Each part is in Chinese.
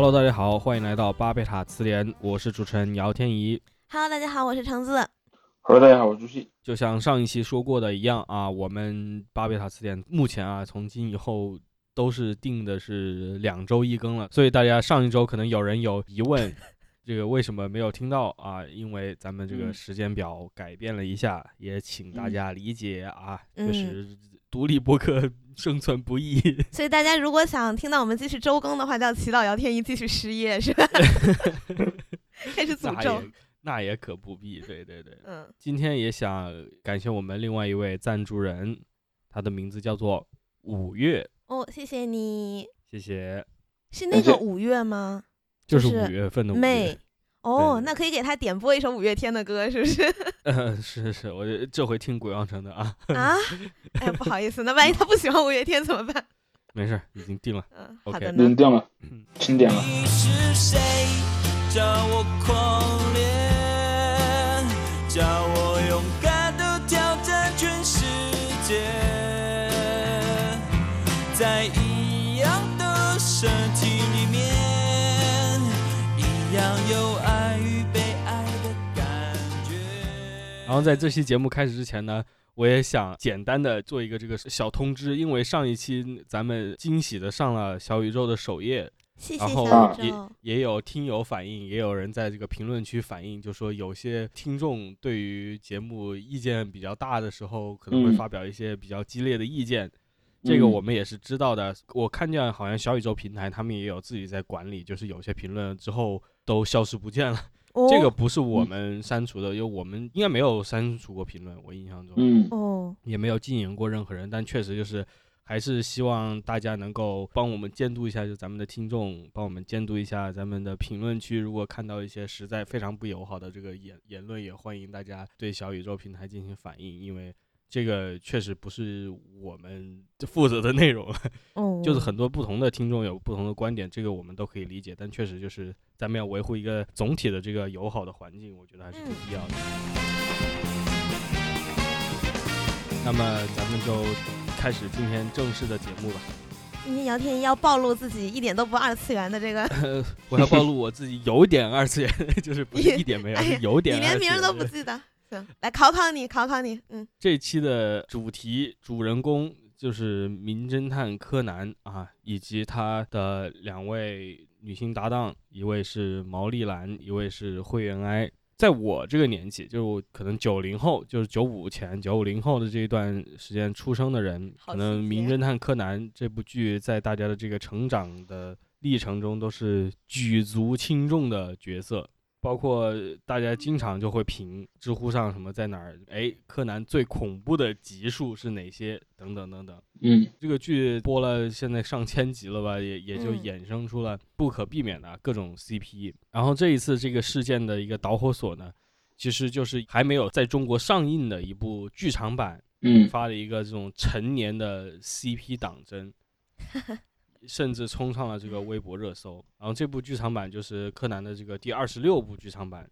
Hello，大家好，欢迎来到巴贝塔词典，我是主持人姚天怡。Hello，大家好，我是橙子。Hello，大家好，我是朱熹。就像上一期说过的一样啊，我们巴贝塔词典目前啊，从今以后都是定的是两周一更了，所以大家上一周可能有人有疑问，这个为什么没有听到啊？因为咱们这个嗯时间表改变了一下，也请大嗯家理解啊，嗯确实独立播客生存不易。所以大家如果想听到我们继续周更的话，就要祈祷姚天一继续失业，是吧？开始诅咒。那也可不必，对对对。嗯，今天也想感谢我们另外一位赞助人，他的名字叫做五月，哦，谢谢你。谢谢，是那个五月吗？就是五月份的五月妹。。哦，那可以给他点播一首五月天的歌，是不是？呃，是是是，我这回听鬼王城的啊，啊？哎，不好意思，那万一他不喜欢五月天怎么办？没事，已经定了。嗯，OK 好的呢扔。掉了嗯，清点了。你是谁？叫我狂恋，叫我然后在这期节目开始之前呢，我也想简单的做一个这个小通知，因为上一期咱们惊喜的上了小宇宙的首页，谢谢然后也。也有听友反映，也有人在这个评论区反映，就说有些听众对于节目意见比较大的时候，可能会嗯发表一些比较激烈的意见。这个嗯我们也是知道的。我看见好像小宇宙平台他们也有自己在管理，就是有些评论之后都消失不见了。哦这个不是我嗯们删除的，因为我们应该没有删除过评论，我印象中。嗯哦，也没有禁言过任何人，但确实就是还是希望大家能够帮我们监督一下，就咱们的听众帮我们监督一下咱们的评论区，如果看到一些实在非常不友好的这个言言论，也欢迎大家对小宇宙平台进行反映，因为。这个确实不是我们负责的内容，哦，就是很多不同的听众有不同的观点，这个我们都可以理解，但确实就是咱们要维护一个总体的这个友好的环境，我觉得还是挺必要的。那么咱们就开始今天正式的节目吧。今天姚天一要暴露自己一点都不二次元的这个，我要暴露我自己有点二次元，就是不是一点没有，哎是有点你。连名都不记得。行，来考考你，考考你。嗯，这一期的主题主人公就是名侦探柯南啊，以及他的两位女性搭档，一位是毛利兰，一位是灰原哀。在我这个年纪，就可能九零后，就是九五前、九五零后的这一段时间出生的人，可能《名侦探柯南》这部剧在大家的这个成长的历程中都是举足轻重的角色。包括大家经常就会评知乎上什么在哪儿，哎，柯南最恐怖的集数是哪些，等等等等。嗯这个剧播了现在上千集了吧，也也就嗯衍生出了不可避免的各种 CP。然后这一次这个事件的一个导火索呢，其实就是还没有在中国上映的一部剧场版嗯发了一个这种成年的 CP 党争，甚至冲上了这个微博热搜。然后这部剧场版就是柯南的这个第二十六部剧场版。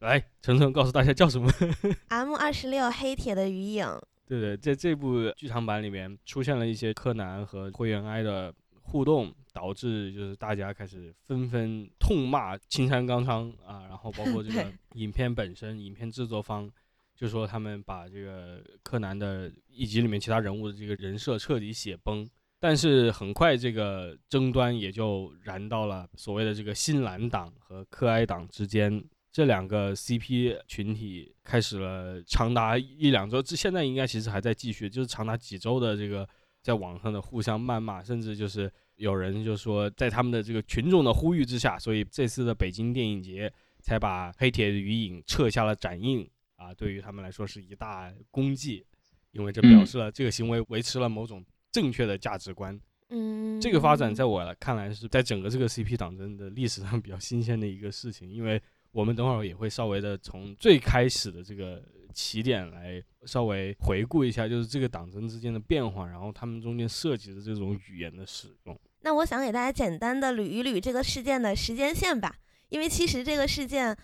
来，晨晨告诉大家叫什么？M 二十六黑铁的余影。对对，在这部剧场版里面出现了一些柯南和灰原哀的互动，导致就是大家开始纷纷痛骂青山刚昌啊，然后包括这个 影片本身，影片制作方就说他们把这个柯南的以及里面其他人物的这个人设彻底写崩。但是很快，这个争端也就燃到了所谓的这个新蓝党和柯哀党之间，这两个 CP 群体开始了长达一两周，这现在应该其实还在继续，就是长达几周的这个在网上的互相谩骂，甚至就是有人就说，在他们的这个群众的呼吁之下，所以这次的北京电影节才把《黑铁余影》撤下了展映。啊，对于他们来说是一大功绩，因为这表示了这个行为维持了某种正确的价值观。嗯，这个发展在我来看来是在整个这个 CP 党争的历史上比较新鲜的一个事情，因为我们等会儿也会稍微的从最开始的这个起点来稍微回顾一下，就是这个党争之间的变化，然后他们中间涉及的这种语言的使用。那我想给大家简单的捋一捋这个事件的时间线吧，因为其实这个事件，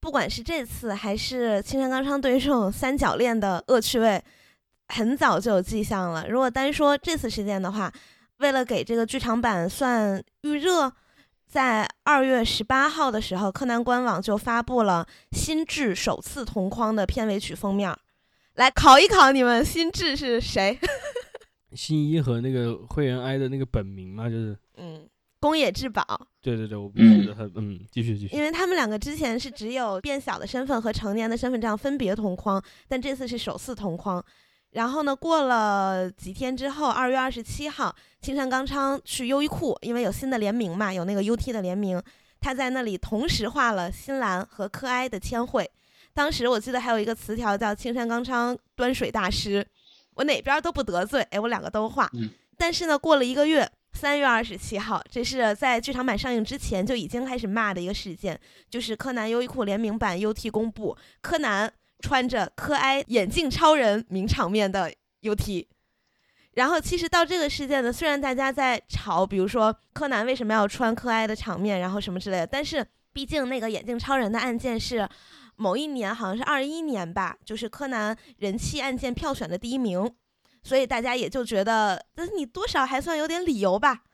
不管是这次还是青山刚昌对于这种三角恋的恶趣味，很早就有迹象了。如果单说这次事件的话，为了给这个剧场版算预热，在二月十八号的时候，柯南官网就发布了新制首次同框的片尾曲封面。来考一考你们，新制是谁？新一和那个灰原哀的那个本名嘛，就是嗯，宫野志保。对对对，我不记得他，嗯，继续继续。因为他们两个之前是只有变小的身份和成年的身份这样分别同框，但这次是首次同框。然后呢，过了几天之后，二月二十七号，青山刚昌去优衣库，因为有新的联名嘛，有那个 UT 的联名，他在那里同时画了新兰和柯哀的签绘。当时我记得还有一个词条叫“青山刚昌端水大师”，我哪边都不得罪，哎，我两个都画。嗯但是呢，过了一个月，三月二十七号，这是在剧场版上映之前就已经开始骂的一个事件，就是柯南优衣库联名版 UT 公布，柯南穿着柯哀眼镜超人名场面的 UT。然后其实到这个事件呢，虽然大家在吵，比如说柯南为什么要穿柯哀的场面，然后什么之类的，但是毕竟那个眼镜超人的案件是某一年，好像是二一年吧，就是柯南人气案件票选的第一名，所以大家也就觉得，那你多少还算有点理由吧。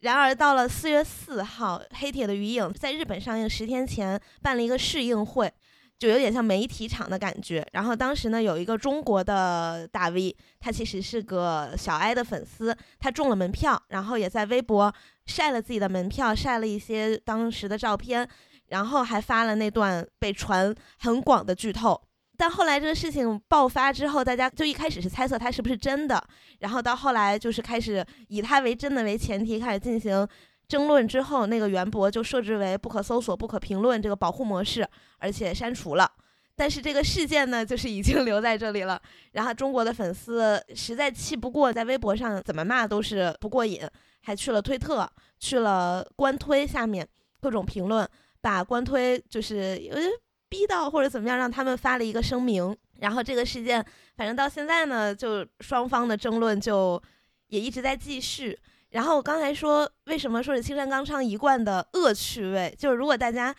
然而到了四月四号，《黑铁的鱼影》在日本上映十天前办了一个试映会，就有点像媒体场的感觉。然后当时呢，有一个中国的大 V，他其实是个小 I 的粉丝，他中了门票，然后也在微博晒了自己的门票，晒了一些当时的照片，然后还发了那段被传很广的剧透。但后来这个事情爆发之后，大家就一开始是猜测他是不是真的，然后到后来就是开始以他为真的为前提开始进行争论，之后那个原博就设置为不可搜索、不可评论这个保护模式，而且删除了。但是这个事件呢，就是已经 留在这里了。然后中国的粉丝实在气不过，在微博上怎么骂都是不过瘾，还去了推特，去了官推下面各种评论，把官推就是呃逼到或者怎么样，让他们发了一个声明。然后这个事件，反正到现在呢，就双方的争论就也一直在继续。然后我刚才说，为什么说是青山刚昌一贯的恶趣味？就是如果大家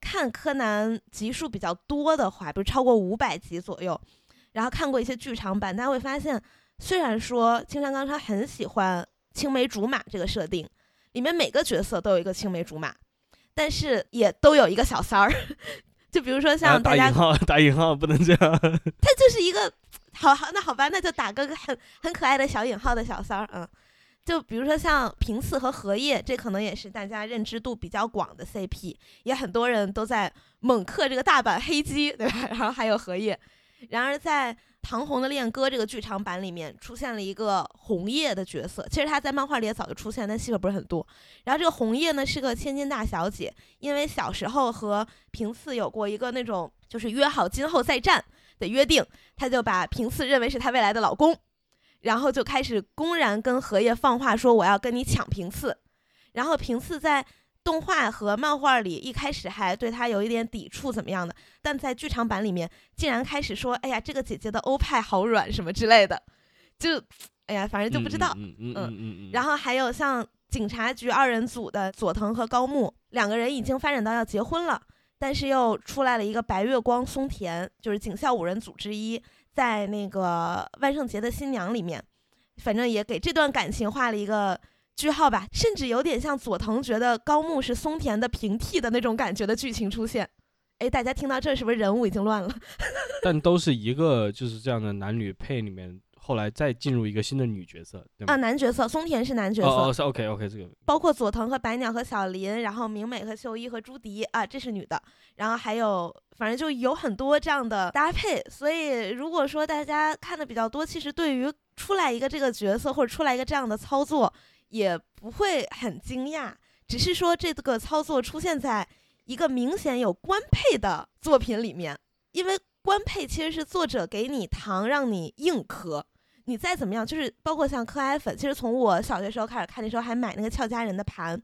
看柯南集数比较多的话，比如超过五百集左右，然后看过一些剧场版，大家会发现，虽然说青山刚昌很喜欢青梅竹马这个设定，里面每个角色都有一个青梅竹马，但是也都有一个小三儿。就比如说啊像大家打引号，打引号，不能这样。他就是一个好好那好吧，那就打个很很可爱的小引号的小三儿，嗯，就比如说像平次和荷叶，这可能也是大家认知度比较广的 CP，也很多人都在猛嗑这个大阪黑鸡，对吧？然后还有荷叶，然而在唐红的恋歌这个剧场版里面出现了一个红叶的角色，其实他在漫画里也早就出现，但戏份不是很多。然后这个红叶呢是个千金大小姐，因为小时候和平次有过一个那种就是约好今后再战的约定，她就把平次认为是她未来的老公，然后就开始公然跟荷叶放话说我要跟你抢平次，然后平次在动画和漫画里一开始还对他有一点抵触怎么样的，但在剧场版里面竟然开始说哎呀这个姐姐的欧派好软什么之类的，就哎呀反正就不知道，嗯嗯嗯嗯嗯。然后还有像警察局二人组的佐藤和高木两个人已经发展到要结婚了，但是又出来了一个白月光松田，就是警校五人组之一，在那个万圣节的新娘里面，反正也给这段感情画了一个句号吧，甚至有点像佐藤觉得高木是松田的平替的那种感觉的剧情出现。哎，大家听到这是不是人物已经乱了？但都是一个就是这样的男女配里面，后来再进入一个新的女角色，对吗？啊，男角色松田是男角色，哦哦是 OK OK 这个包括佐藤和白鸟和小林，然后明美和秀一和朱迪啊，这是女的，然后还有反正就有很多这样的搭配，所以如果说大家看的比较多，其实对于出来一个这个角色或者出来一个这样的操作，也不会很惊讶，只是说这个操作出现在一个明显有官配的作品里面，因为官配其实是作者给你糖让你硬磕。你再怎么样，就是包括像柯哀粉，其实从我小学时候开始看，的时候还买那个俏佳人的盘，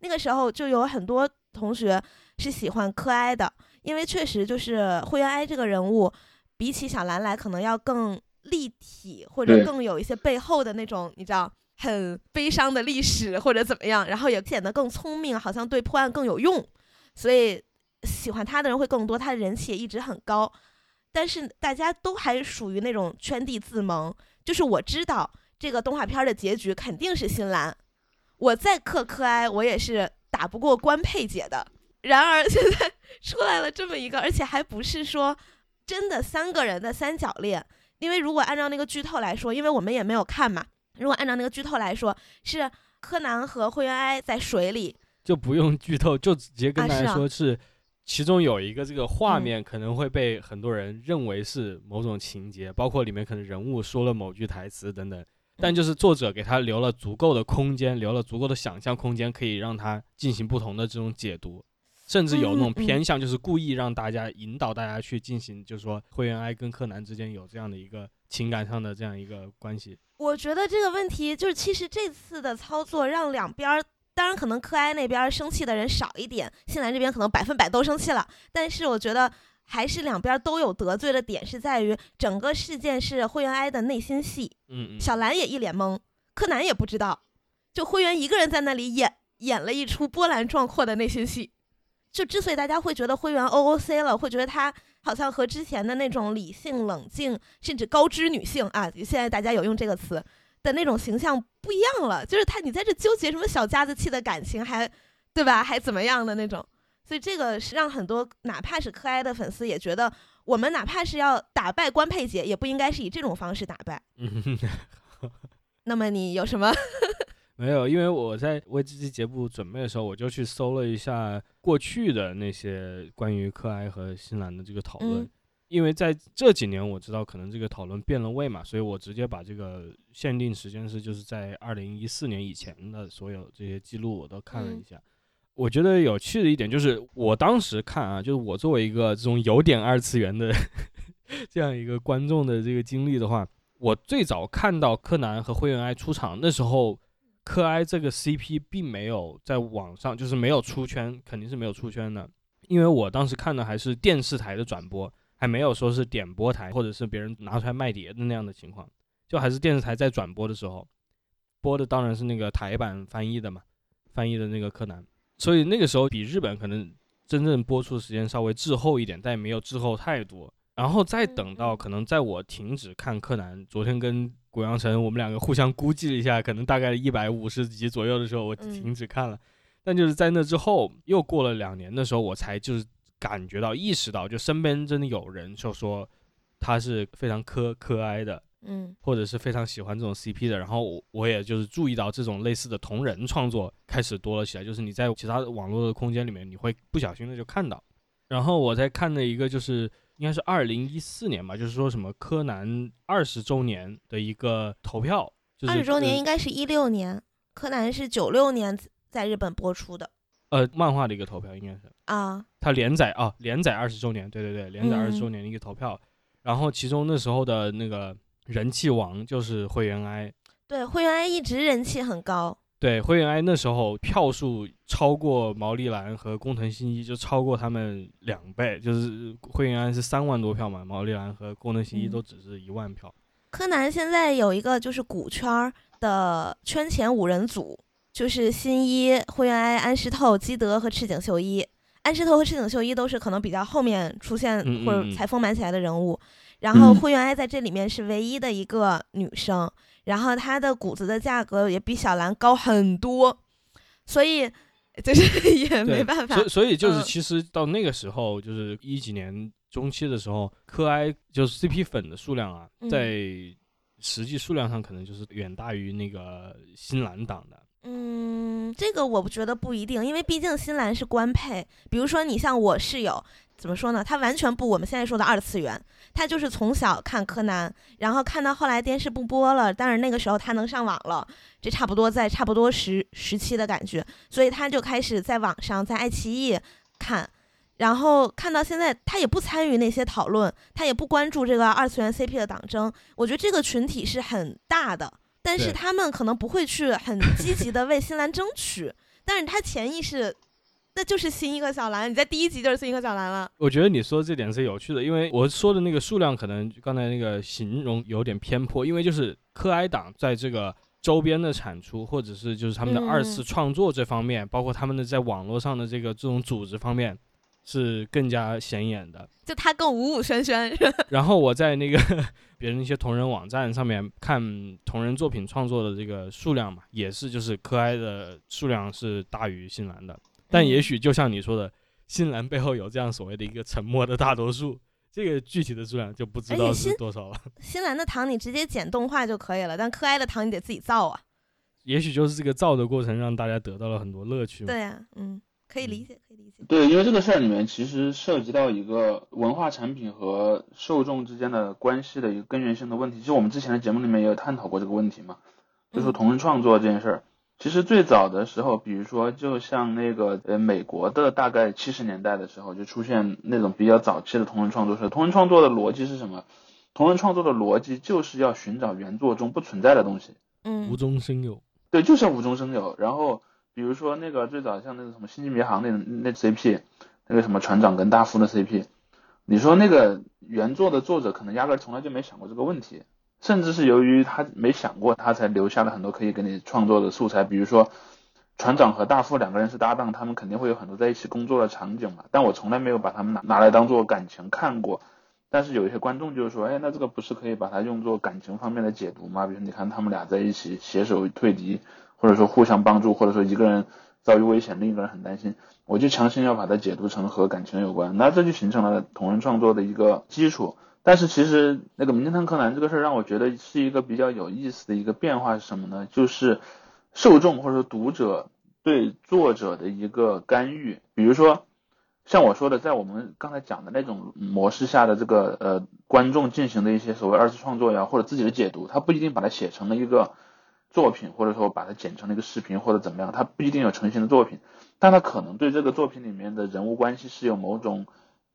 那个时候就有很多同学是喜欢柯哀的，因为确实就是灰原哀这个人物，比起小兰来可能要更立体，或者更有一些背后的那种，你知道。很悲伤的历史或者怎么样，然后也显得更聪明，好像对破案更有用，所以喜欢他的人会更多，他的人气也一直很高。但是大家都还属于那种圈地自萌，就是我知道这个动画片的结局肯定是新兰，我再克柯哀，我也是打打不过官配姐的。然而现在 出来了这么一个，而且还不是说真的三个人的三角恋，因为如果按照那个剧透来说，因为我们也没有看嘛，如果按照那个剧透来说，是柯南和灰原哀在水里，就不用剧透，就直接跟大家啊是啊说是。其中有一个这个画嗯。面可能会被很多人认为是某种情节，包括里面可能人物说了某句台词等等，但就是作者给他留了足够的空间，留了足够的想象空间，可以让他进行不同的这种解读，甚至有那种偏向，就是故意让大家引导大家去进行，就是说灰原哀跟柯南之间有这样的一个情感上的这样一个关系。我觉得这个问题就是，其实这次的操作让两边儿，当然可能柯哀那边生气的人少一点，新兰这边可能百分百都生气了，但是我觉得还是两边都有得罪的点，是在于整个事件是灰原哀的内心戏，嗯嗯，小兰也一脸懵，柯南也不知道，就灰原一个人在那里演演了一出波澜壮阔的内心戏。就之所以大家会觉得灰原 OOC 了，会觉得她好像和之前的那种理性、冷静，甚至高知女性啊，现在大家有用这个词的那种形象不一样了。就是他，你在这纠结什么小家子气的感情，还对吧？还怎么样的那种？所以这个是让很多哪怕是柯哀的粉丝也觉得，我们哪怕是要打败官配姐，也不应该是以这种方式打败。嗯，那么你有什么？没有，因为我在为这期节目准备的时候，我就去搜了一下过去的那些关于柯哀和新兰的这个讨论。嗯因为在这几年，我知道可能这个讨论变了味嘛，所以我直接把这个限定时间是就是在二零一四年以前的所有这些记录我都看了一嗯下。我觉得有趣的一点就是，我当时看啊，就是我作为一个这种有点二次元的 这样一个观众的这个经历的话，我最早看到柯南和灰原哀出场那时候，柯哀这个 CP 并没有在网上就是没有出圈，肯定是没有出圈的，因为我当时看的还是电视台的转播，还没有说是点播台或者是别人拿出来卖碟的那样的情况，就还是电视台在转播的时候，播的当然是那个台版翻译的嘛，翻译的那个柯南，所以那个时候比日本可能真正播出的时间稍微滞后一点，但也没有滞后太多。然后再等到嗯可能在我停止看柯南，昨天跟古阳城我们两个互相估计了一下，可能大概一百五十集左右的时候，我嗯停止看了。但就是在那之后，又过了两年的时候，我才就是感觉到、意识到，就身边真的有人就说他是非常磕柯哀的，嗯或者是非常喜欢这种 CP 的。然后我我也就是注意到这种类似的同人创作开始多了起来，就是你在其他网络的空间里面，你会不小心的就看到。然后我在看的一个就是应该是二零一四年吧，就是说什么柯南二十周年的一个投票，就是二十周年呃应该是一六年，柯南是九六年在日本播出的呃漫画的一个投票，应该是。啊。它连载啊，连载二十周年，对对对，连载二十周嗯年的一个投票。然后其中那时候的那个人气王就是灰原哀，对，灰原哀一直人气很高。对灰原哀那时候票数超过毛利兰和工藤新一，就超过他们两倍，就是灰原哀是三万多票嘛，毛利兰和工藤新一嗯都只是一万票。柯南现在有一个就是股圈儿的圈前五人组，就是新一、灰原哀、安室透、基德和赤井秀一。安室透和赤井秀一都是可能比较后面出现或者嗯才丰满起来的人物，然后嗯。灰原哀在这里面是唯一的一个女生，然后她的谷子的价格也比小兰高很多，所以就是 也没办法所以所以就是嗯其实到那个时候，就是一几年中期的时候，柯哀就是 CP 粉的数量啊，嗯。在实际数量上可能就是远大于那个新兰党的。嗯，这个我不觉得不一定，因为毕竟新兰是官配。比如说，你像我室友，怎么说呢？他完全不我们现在说的二次元，他就是从小看柯南，然后看到后来电视不播了，但是那个时候他能上网了，这差不多在差不多时时期的感觉，所以他就开始在网上在爱奇艺看。然后看到现在，他也不参与那些讨论，他也不关注这个二次元 CP 的党争。我觉得这个群体是很大的，但是他们可能不会去很积极的为新兰争取，但是他潜意识，那就是新一个小兰，你在第一集就是新一个小兰了。我觉得你说的这点是有趣的，因为我说的那个数量可能刚才那个形容有点偏颇，因为就是柯哀党在这个周边的产出，或者是就是他们的二次嗯创作这方面，包括他们的在网络上的这个这种组织方面，是更加显眼的。就他更五五轩轩，然后我在那个 别人一些同人网站上面看同人作品创作的这个数量嘛，也是就是柯哀的数量是大于新兰的。但也许就像你说的，新兰背后有这样所谓的一个沉默的大多数，这个具体的数量就不知道是多少了。新兰的糖你直接剪动画就可以了，但可爱的糖你得自己造啊。也许就是这个造的过程让大家得到了很多乐趣嘛。对呀、嗯，可以理解，可以理解。对，因为这个事儿里面其实涉及到一个文化产品和受众之间的关系的一个根源性的问题。其实我们之前的节目里面也有探讨过这个问题嘛，就说嗯同人创作这件事儿。其实最早的时候，比如说就像那个呃美国的大概七十年代的时候，就出现那种比较早期的同人创作社。同人创作的逻辑是什么？同人创作的逻辑就是要寻找原作中不存在的东西。嗯无中生有。对，就是要无中生有。然后比如说那个最早像那个什么《星际迷航》那那 CP，那个什么船长跟大副的 CP，你说那个原作的作者可能压根儿从来就没想过这个问题，甚至是由于他没想过，他才留下了很多可以给你创作的素材。比如说船长和大副两个人是搭档，他们肯定会有很多在一起工作的场景嘛。但我从来没有把他们拿拿来当做感情看过。但是有一些观众就是说，哎，那这个不是可以把它用作感情方面的解读吗？比如你看他们俩在一起携手退敌，或者说互相帮助，或者说一个人遭遇危险，另一个人很担心，我就强行要把它解读成和感情有关，那这就形成了同人创作的一个基础。但是其实那个《名侦探柯南》这个事儿让我觉得是一个比较有意思的一个变化是什么呢？就是受众或者说读者对作者的一个干预，比如说。像我说的，在我们刚才讲的那种模式下的这个呃观众进行的一些所谓二次创作呀，或者自己的解读，他不一定把它写成了一个作品，或者说把它剪成了一个视频或者怎么样，它不一定有成型的作品，但它可能对这个作品里面的人物关系是有某种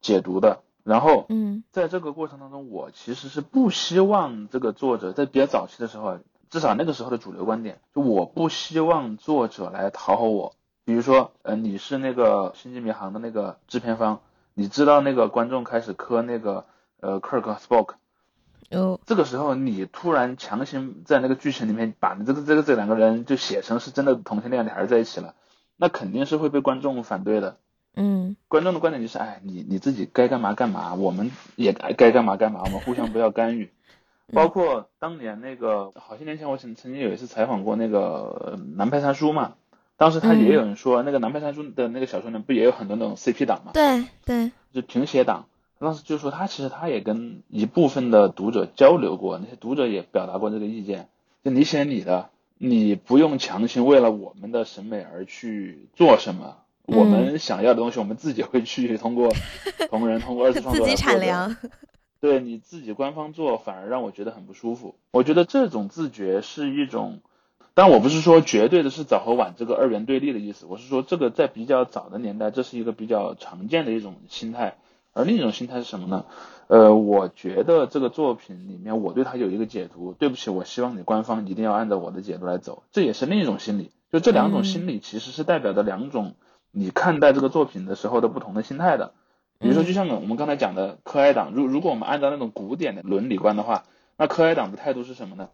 解读的。然后嗯在这个过程当中，我其实是不希望这个作者在比较早期的时候，至少那个时候的主流观点，就我不希望作者来讨好我。比如说，呃，你是那个《星际迷航》的那个制片方，你知道那个观众开始磕那个呃 Kirk 和 Spock，有这个时候你突然强行在那个剧情里面把这个这个这两个人就写成是真的同性恋俩人在一起了，那肯定是会被观众反对的。嗯观众的观点就是，哎，你你自己该干嘛干嘛，我们也该该干嘛干嘛，我们互相不要干预。包括当年那个好些年前，我曾曾经有一次采访过那个呃南派三叔嘛，当时他也有人说，那个南派三叔的那个小说里面不也有很多那种 CP 党嘛，对对就停写党。当时就说他其实他也跟一部分的读者交流过，那些读者也表达过这个意见，就你写你的，你不用强行为了我们的审美而去做什么。我们想要的东西，我们自己会去通过 同人、通过二次创自己产粮。对你自己官方做，反而让我觉得很不舒服。我觉得这种自觉是一种，但我不是说绝对的是早和晚这个二元对立的意思，我是说这个在比较早的年代，这是一个比较常见的一种心态。而另一种心态是什么呢？呃，我觉得这个作品里面，我对它有一个解读，对不起，我希望你官方一定要按照我的解读来走，这也是另一种心理。就这两种心理其实是代表着两种你看待这个作品的时候的不同的心态的。比如说，就像我们刚才讲的柯哀党，如如果我们按照那种古典的伦理观的话，那柯哀党的态度是什么呢？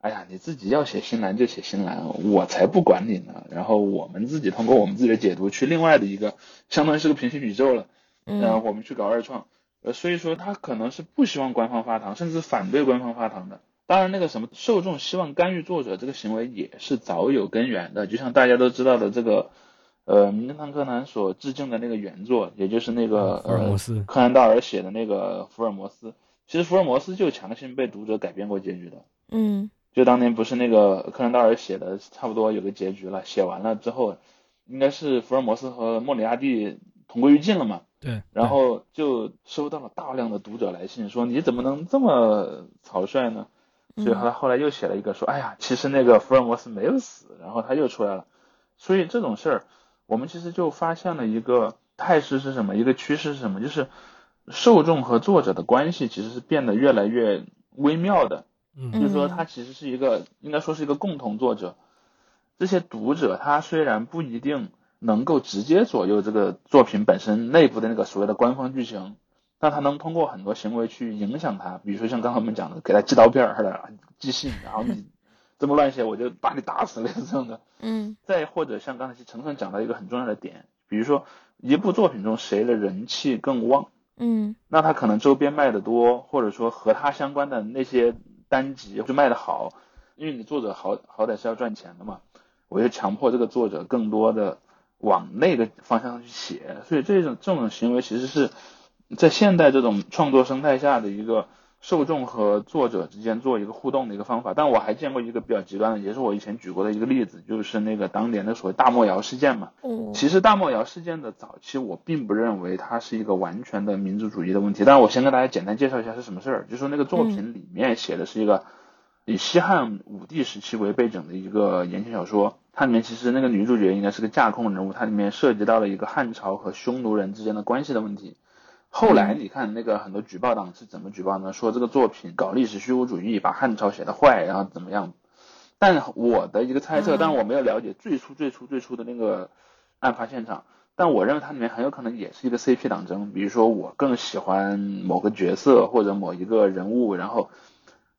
哎呀，你自己要写新兰就写新兰，我才不管你呢。然后我们自己通过我们自己的解读去另外的一个，相当于是个平行宇宙了。然后嗯我们去搞二创，呃，所以说他可能是不希望官方发糖，甚至反对官方发糖的。当然，那个什么受众希望干预作者这个行为也是早有根源的，就像大家都知道的这个，呃，《名侦探柯南》所致敬的那个原作，也就是那个福尔摩呃斯，柯南道尔写的那个福尔摩斯。其实福尔摩斯就强行被读者改编过结局的，嗯就当年不是那个柯南道尔写的，差不多有个结局了，写完了之后，应该是福尔摩斯和莫里亚蒂同归于尽了嘛。对，然后就收到了大量的读者来信，说你怎么能这么草率呢？所以他后来又写了一个说，哎呀，其实那个福尔摩斯没有死，然后他又出来了。所以这种事儿，我们其实就发现了一个态势是什么，一个趋势是什么，就是受众和作者的关系其实是变得越来越微妙的。嗯就是说，他其实是一个应该说是一个共同作者。这些读者他虽然不一定能够直接左右这个作品本身内部的那个所谓的官方剧情，但他能通过很多行为去影响他，比如说像刚才我们讲的，给他寄刀片儿似的寄信，然后你这么乱写，我就把你打死类似这样的。嗯再或者像刚才程程讲到一个很重要的点，比如说一部作品中谁的人气更旺，嗯那他可能周边卖的多，或者说和他相关的那些单集就卖的好，因为你作者好好歹是要赚钱的嘛，我就强迫这个作者更多的往那个方向去写，所以这种这种行为其实是在现代这种创作生态下的一个受众和作者之间做一个互动的一个方法。但我还见过一个比较极端的，也是我以前举过的一个例子，就是那个当年的所谓大漠谣事件嘛。嗯，其实大漠谣事件的早期，我并不认为它是一个完全的民族主义的问题。但是我先跟大家简单介绍一下是什么事儿，就是说那个作品里面写的是一个以西汉武帝时期为背景的一个言情小说，它里面其实那个女主角应该是个架空人物，它里面涉及到了一个汉朝和匈奴人之间的关系的问题。后来你看那个很多举报党是怎么举报呢？说这个作品搞历史虚无主义，把汉朝写的坏，然后怎么样？但我的一个猜测，嗯但我没有了解最初最初最初的那个案发现场，但我认为它里面很有可能也是一个 CP 党争，比如说我更喜欢某个角色或者某一个人物，然后，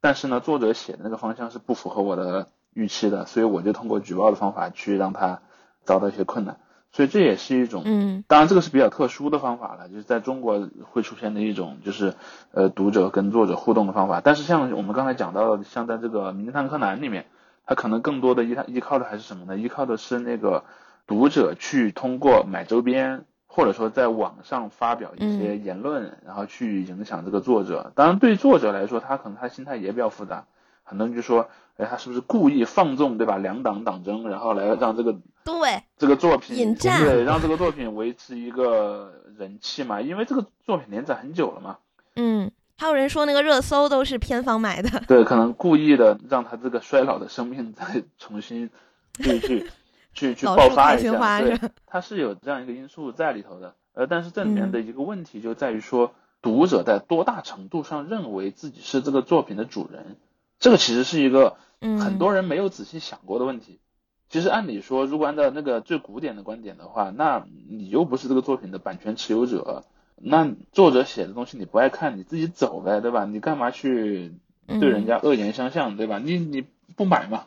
但是呢，作者写的那个方向是不符合我的预期的，所以我就通过举报的方法去让他遭到一些困难，所以这也是一种嗯当然，这个是比较特殊的方法了，就是在中国会出现的一种，就是呃读者跟作者互动的方法。但是像我们刚才讲到的，像在这个《名侦探柯南》里面，他可能更多的依依靠的还是什么呢？依靠的是那个读者去通过买周边，或者说在网上发表一些言论，然后去影响这个作者。当然，对作者来说，他可能他心态也比较复杂。很多人就说，哎，他是不是故意放纵，对吧？两党党争，然后来让这个对，这个作品引战。对，让这个作品维持一个人气嘛，因为这个作品连载很久了嘛，嗯，还有人说那个热搜都是偏方买的，对，可能故意的让他这个衰老的生命再重新去去去去爆发一下，对它是有这样一个因素在里头的，呃，但是这里嗯面的一个问题就在于说，读者在多大程度上认为自己是这个作品的主人，这个其实是一个嗯，很多人没有仔细想过的问题。其实按理说，如果按照那个最古典的观点的话，那你又不是这个作品的版权持有者，那作者写的东西你不爱看，你自己走呗，对吧？你干嘛去嗯对人家恶言相向，对吧？你你不买嘛，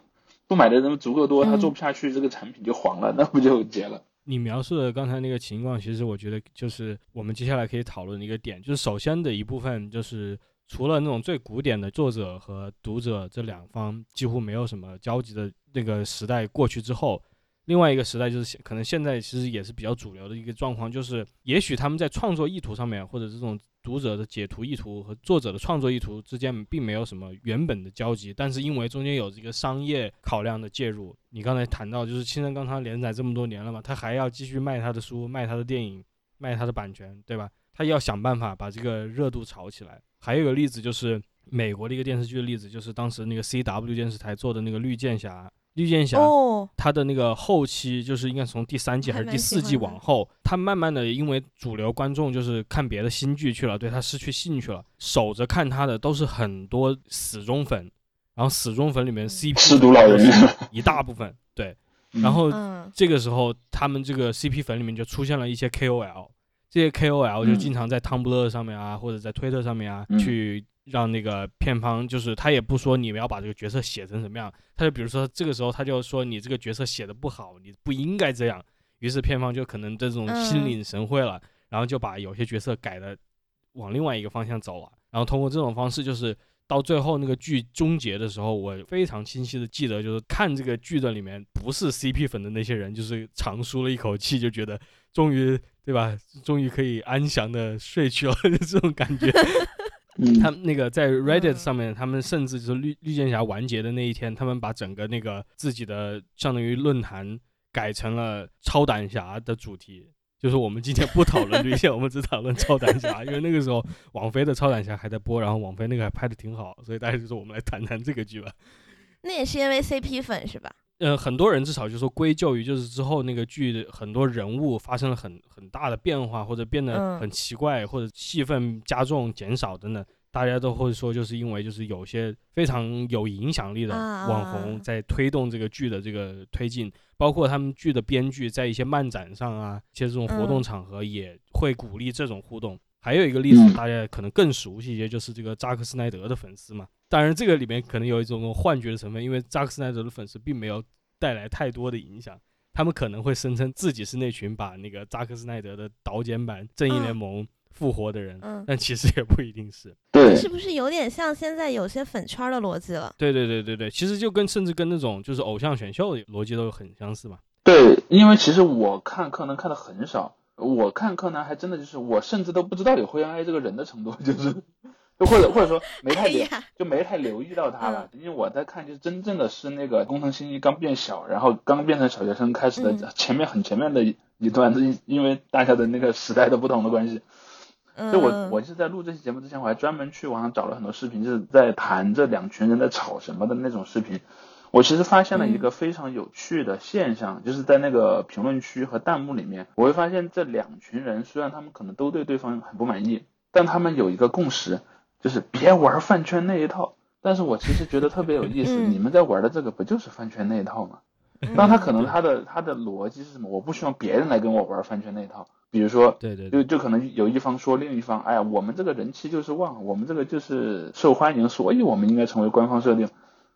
不买的人足够多，他嗯做不下去，这个产品就黄了，那不就结了？你描述的刚才那个情况，其实我觉得就是我们接下来可以讨论的一个点，就是首先的一部分就是除了那种最古典的作者和读者这两方几乎没有什么交集的那个时代过去之后，另外一个时代就是可能现在其实也是比较主流的一个状况，就是也许他们在创作意图上面，或者这种读者的解读意图和作者的创作意图之间并没有什么原本的交集，但是因为中间有这个商业考量的介入，你刚才谈到就是青山刚昌连载这么多年了嘛，他还要继续卖他的书、卖他的电影、卖他的版权，对吧？他要想办法把这个热度炒起来。还有一个例子就是美国的一个电视剧的例子，就是当时那个 CW 电视台做的那个绿箭侠，绿箭侠。哦，它的那个后期就是应该从第三季还是第四季往后，它慢慢的因为主流观众就是看别的新剧去了，对它失去兴趣了，守着看它的都是很多死忠粉，然后死忠粉里面 CP 一大部分，对，嗯然后嗯。这个时候他们这个 CP 粉里面就出现了一些 KOL，这些 KOL 就嗯。经常在汤不勒上面啊，或者在推特上面啊，嗯。去让那个片方，就是他也不说你们要把这个角色写成什么样，他就比如说这个时候他就说你这个角色写的不好，你不应该这样，于是片方就可能这种心嗯。领神会了，然后就把有些角色改的往另外一个方向走了，然后通过这种方式就是。到最后那个剧终结的时候，我非常清晰的记得，就是看这个剧的里面不是 CP 粉的那些人，就是长舒了一口气，就觉得终于对吧，终于可以安详的睡去了，就 这种感觉。嗯他们那个在 Reddit 嗯上面，他们甚至就是绿绿箭侠完结的那一天，他们把整个那个自己的相当于论坛改成了超胆侠的主题。就是我们今天不讨论绿箭，我们只讨论超胆侠，因为那个时候网飞的超胆侠还在播，然后网飞那个还拍的挺好，所以大家就说我们来谈谈这个剧吧。那也是因为 CP 粉是吧？呃，很多人至少就说归咎于就是之后那个剧的很多人物发生了很很大的变化，或者变得嗯很奇怪，或者戏份加重、减少等等，大家都会说就是因为就是有些非常有影响力的啊网红在推动这个剧的这个推进，包括他们剧的编剧在一些漫展上啊，一些这种活动嗯场合也会鼓励这种互动。还有一个例子，嗯大家可能更熟悉一些，就是这个扎克施奈德的粉丝嘛。当然，这个里面可能有一种幻觉的成分，因为扎克斯奈德的粉丝并没有带来太多的影响，他们可能会声称自己是那群把那个扎克斯奈德的导剪版《正义联盟》复活的人，嗯，但其实也不一定是。对，是不是有点像现在有些粉圈的逻辑了？对对对对对，其实就跟甚至跟那种就是偶像选秀的逻辑都很相似嘛。对，因为其实我看柯南看的很少，我看柯南还真的就是我甚至都不知道有灰原哀这个人的程度，就是就或者或者说没太留哎就没太留意到他了，因为我在看就是真正的是那个工藤新一刚变小，然后刚变成小学生开始的嗯。前面很前面的一一段，因因为大家的那个时代的不同的关系，就我嗯我是在录这期节目之前，我还专门去网上找了很多视频，就是在谈这两群人在吵什么的那种视频。我其实发现了一个非常有趣的现象，就是在那个评论区和弹幕里面，我会发现这两群人虽然他们可能都对对方很不满意，但他们有一个共识，就是别玩饭圈那一套。但是我其实觉得特别有意思，嗯你们在玩的这个不就是饭圈那一套吗？嗯当他可能他的他的逻辑是什么？我不希望别人来跟我玩饭圈那一套，比如说对对对，就就可能有一方说另一方，哎呀，我们这个人气就是旺，我们这个就是受欢迎，所以我们应该成为官方设定。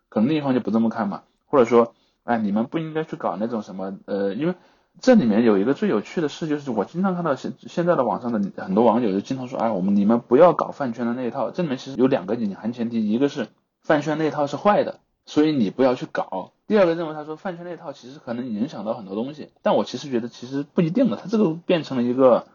可能另一方就不这么看嘛，或者说，哎，你们不应该去搞那种什么，呃，因为这里面有一个最有趣的事，就是我经常看到现现在的网上的很多网友就经常说，哎，我们你们不要搞饭圈的那一套。这里面其实有两个隐含前提，一个是饭圈那套是坏的，所以你不要去搞。第二个认为他说饭圈那套其实可能影响到很多东西，但我其实觉得其实不一定的，它这个变成了一个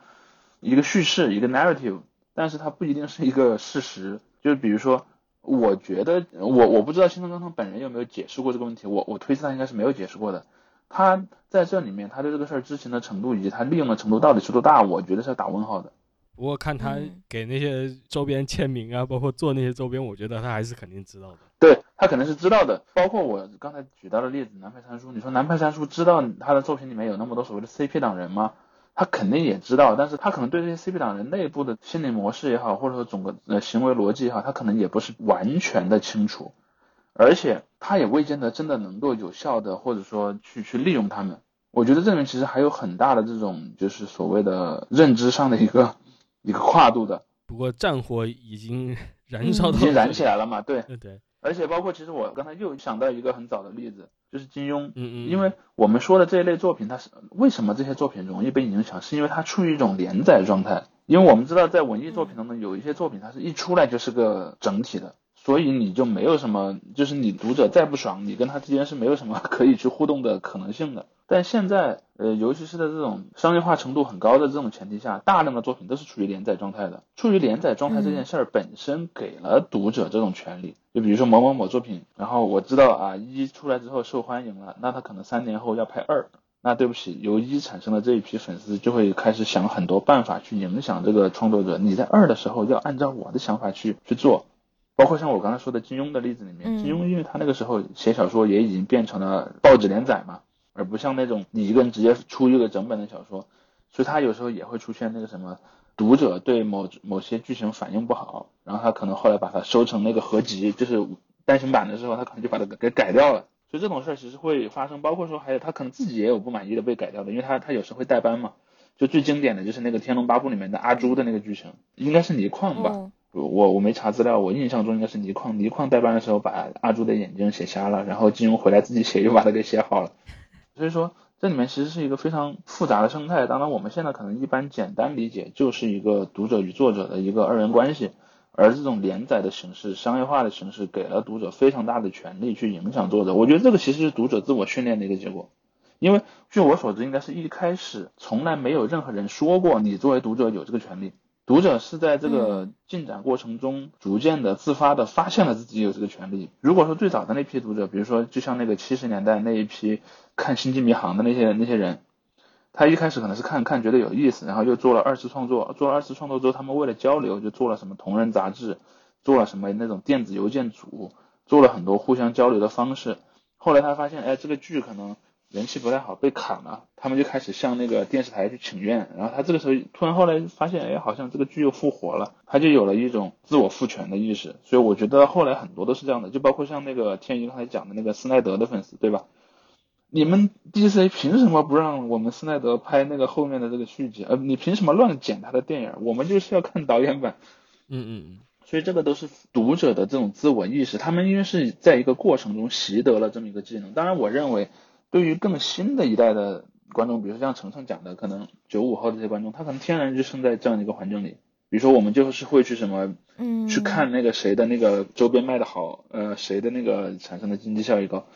一个叙事，一个 narrative，但是它不一定是一个事实。就是比如说，我觉得我我不知道新藤刚昌本人有没有解释过这个问题，我我推测他应该是没有解释过的。他在这里面，他对这个事儿知情的程度以及他利用的程度到底是多大，我觉得是要打问号的。不过看他嗯给那些周边签名啊，包括做那些周边，我觉得他还是肯定知道的。对他可能是知道的，包括我刚才举到的例子，南派三叔，你说南派三叔知道他的作品里面有那么多所谓的 CP 党人吗？他肯定也知道，但是他可能对这些 CP 党人内部的心理模式也好，或者说整个呃行为逻辑也好，他可能也不是完全的清楚，而且他也未见得真的能够有效的或者说去去利用他们。我觉得这里面其实还有很大的这种就是所谓的认知上的一个一个跨度的，不过战火已经燃烧到已经燃起来了嘛，对。对对，而且包括其实我刚才又想到一个很早的例子，就是金庸，嗯嗯，因为我们说的这一类作品，它是为什么这些作品容易被影响，是因为它处于一种连载状态。因为我们知道，在文艺作品当中，有一些作品它是一出来就是个整体的，所以你就没有什么，就是你读者再不爽，你跟他之间是没有什么 可以去互动的可能性的。但现在，呃，尤其是在这种商业化程度很高的这种前提下，大量的作品都是处于连载状态的。处于连载状态这件事儿本身给了读者这种权利，就比如说某某某作品，然后我知道啊一出来之后受欢迎了，那他可能三年后要拍二，那对不起，由一产生的这一批粉丝就会开始想很多办法去影响这个创作者。你在二的时候要按照我的想法去去做，包括像我刚才说的金庸的例子里面，嗯金庸因为他那个时候写小说也已经变成了报纸连载嘛，而不像那种你一个人直接出一个整本的小说，所以他有时候也会出现那个什么。读者对某某些剧情反应不好，然后他可能后来把它收成那个合集，就是单行版的时候，他可能就把它给改掉了。所以这种事儿其实会发生，包括说还有他可能自己也有不满意的被改掉的，因为他他有时候会代班嘛。就最经典的就是那个《天龙八部》里面的阿朱的那个剧情，应该是倪匡吧？哦我我没查资料，我印象中应该是倪匡。倪匡代班的时候把阿朱的眼睛写瞎了，然后金庸回来自己写又把它给写好了。所以说这里面其实是一个非常复杂的生态。当然我们现在可能一般简单理解就是一个读者与作者的一个二元关系，而这种连载的形式、商业化的形式给了读者非常大的权利去影响作者。我觉得这个其实是读者自我训练的一个结果。因为据我所知，应该是一开始从来没有任何人说过你作为读者有这个权利。读者是在这个进展过程中逐渐的自发的发现了自己有这个权利。如果说最早的那批读者，比如说就像那个七十年代那一批看《星际迷航》的那些那些人，他一开始可能是看看觉得有意思，然后又做了二次创作，做了二次创作之后，他们为了交流就做了什么同人杂志，做了什么那种电子邮件组，做了很多互相交流的方式。后来他发现，哎，这个剧可能人气不太好，被砍了，他们就开始向那个电视台去请愿。然后他这个时候突然后来发现，哎，好像这个剧又复活了，他就有了一种自我赋权的意识。所以我觉得后来很多都是这样的，就包括像那个天一刚才讲的那个斯奈德的粉丝，对吧？你们 DC 凭什么不让我们斯奈德拍那个后面的这个续集？呃，你凭什么乱剪他的电影？我们就是要看导演版。嗯嗯嗯，所以这个都是读者的这种自我意识，他们因为是在一个过程中习得了这么一个技能。当然，我认为对于更新的一代的观众，比如说像程程讲的，可能九五后这些观众，他可能天然就生在这样一个环境里。比如说，我们就是会去什么嗯，去看那个谁的那个周边卖的好，呃，谁的那个产生的经济效益高。